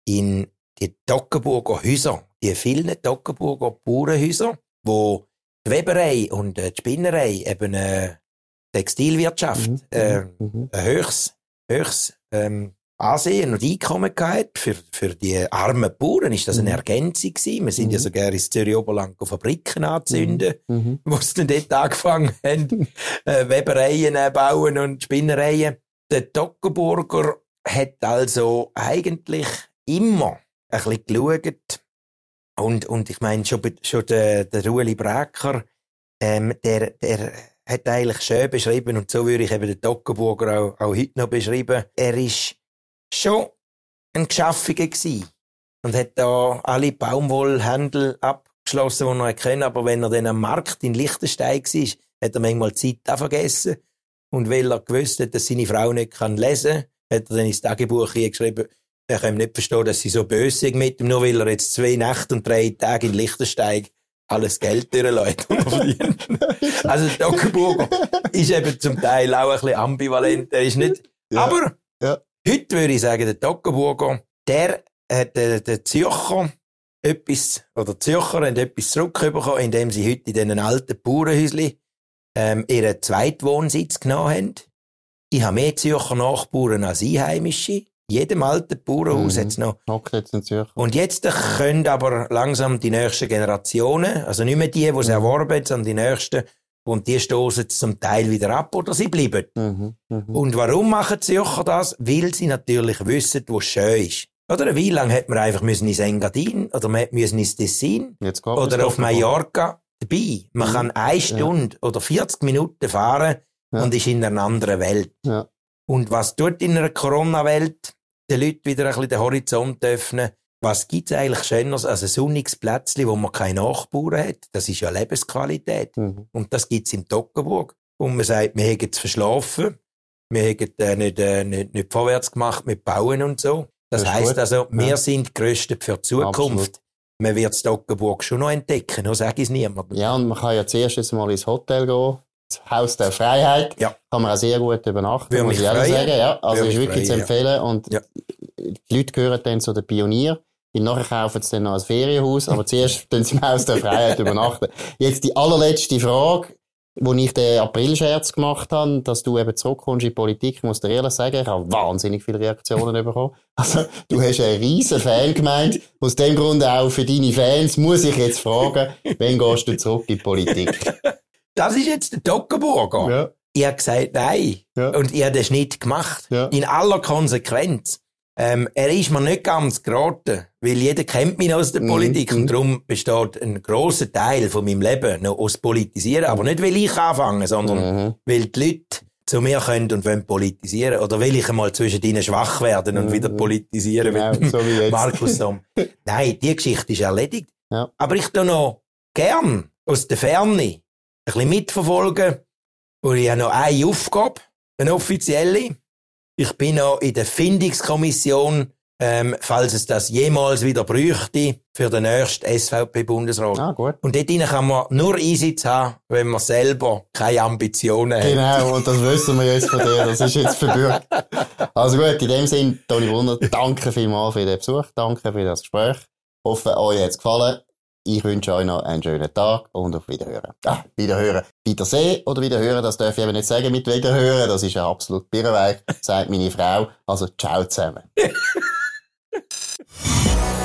in die Toggenburger Häuser, die vielen Toggenburger Bauernhäuser, wo die Weberei und äh, die Spinnerei eben äh, Textilwirtschaft mhm. äh, mhm. mhm. ein höchst, höchst ähm, Ansehen und Einkommen gehabt. Für, für die armen Bauern ist das eine mhm. Ergänzung gewesen. Wir sind mhm. ja sogar ins Zürich Oberland Fabriken anzünden, mhm. mhm. wo sie dann dort angefangen haben, (laughs) äh, Webereien äh, bauen und Spinnereien. Der Toggenburger hat also eigentlich immer ein bisschen geschaut. Und, und ich meine, schon, schon der, der Rueli Brecker, ähm, der, der hat eigentlich schön beschrieben, und so würde ich eben den Toggenburger auch, auch heute noch beschreiben. Er ist schon ein Geschaffiger gewesen. Und hat da alle Baumwollhändel abgeschlossen, die er kennen. Aber wenn er dann am Markt in Liechtenstein war, hat er manchmal Zeit auch vergessen. Und weil er gewusst hat, dass seine Frau nicht kann lesen kann, hat er dann ins Tagebuch geschrieben, er kann nicht verstehen, dass sie so böse sind mit ihm, nur weil er jetzt zwei Nächte und drei Tage in Liechtenstein alles Geld durchlässt. (laughs) also, der Dockenburger ist eben zum Teil auch ein bisschen ambivalent. Er ist nicht, ja. aber ja. Heute würde ich sagen, der Toggenburger, der hat der, der Zürcher etwas, oder Zürcher haben etwas zurückbekommen, indem sie heute in diesen alten Bauernhäuschen ähm, ihren Zweitwohnsitz genommen haben. Ich habe mehr Zürcher Nachbarn als Einheimische. In jedem alten Bauernhaus mhm. hat es noch. Jetzt in Zürcher. Und jetzt können aber langsam die nächsten Generationen, also nicht mehr die, die es mhm. erworben haben, sondern die nächsten, und die stoßen zum Teil wieder ab oder sie bleiben. Mhm, mh. Und warum machen die Zürcher das? Weil sie natürlich wissen, wo es schön ist. Oder wie lange hat man einfach müssen ins Engadin oder man müssen ins Tessin oder auf Mallorca dabei. Man mhm. kann eine Stunde ja. oder 40 Minuten fahren ja. und ist in einer anderen Welt. Ja. Und was tut in einer Corona-Welt den Leuten wieder ein bisschen den Horizont öffnen? Was gibt's eigentlich Schöneres als ein sonniges Plätzchen, wo man keine Nachbarn hat? Das ist ja Lebensqualität. Mhm. Und das gibt's im Toggenburg. Und man sagt, wir haben es verschlafen. Wir haben äh, nicht, äh, nicht, nicht vorwärts gemacht mit Bauen und so. Das, das heisst also, wir ja. sind gerüstet für die Zukunft. Absolut. Man wird das Toggenburg schon noch entdecken, nur sage ich es niemandem. Ja, und man kann ja zuerst mal ins Hotel gehen. Das Haus der Freiheit. Ja. Kann man auch sehr gut übernachten, Würde muss ich auch sagen. Ja, also ist wirklich freuen, zu empfehlen. Ja. Und die Leute gehören dann zu den Pionieren Und nachher kaufen sie dann noch ein Ferienhaus, aber zuerst (laughs) tun sie im Haus der Freiheit übernachten. Jetzt die allerletzte Frage, wo ich den April-Scherz gemacht habe, dass du eben zurückkommst in die Politik, muss dir ehrlich sagen, ich habe wahnsinnig viele Reaktionen bekommen. (laughs) Also, du hast einen riesen Fan gemeint. Aus dem Grund auch für deine Fans muss ich jetzt fragen, wann gehst du zurück in die Politik? Das ist jetzt der Dockenburger. Ja. Ich habe gesagt, nein. Ja. Und ich habe den Schnitt gemacht. Ja. In aller Konsequenz. Ähm, er ist mir nicht ganz geraten, weil jeder kennt mich aus der mhm. Politik und darum besteht ein großer Teil von meinem Leben noch aus Politisieren. Aber nicht, weil ich anfange, sondern mhm. weil die Leute zu mir können und wollen politisieren. Oder will ich einmal zwischen ihnen schwach werden und mhm. wieder politisieren genau, mit so Markus Somm. (laughs) Nein, die Geschichte ist erledigt. Ja. Aber ich tue noch gern aus der Ferne ein bisschen mitverfolgen. Und ich habe noch eine Aufgabe, eine offizielle. Ich bin noch in der Findungskommission, ähm, falls es das jemals wieder bräuchte, für den nächsten SVP-Bundesrat. Ah, gut. Und dort kann man nur Einsatz haben, wenn man selber keine Ambitionen hat. Genau, und das wissen wir jetzt von dir. Das ist jetzt verbürgt. Also gut, in dem Sinn, Toni Brunner, (laughs) danke vielmals für den Besuch, danke für das Gespräch. Ich hoffe, euch hat es gefallen. Ich wünsche euch noch einen schönen Tag und auf Wiederhören. Ah, Wiederhören. Wiedersehen oder Wiederhören, das darf ich eben nicht sagen mit Wiederhören. Das ist ein absolut Birrenweich, sagt meine Frau. Also, ciao zusammen. (laughs)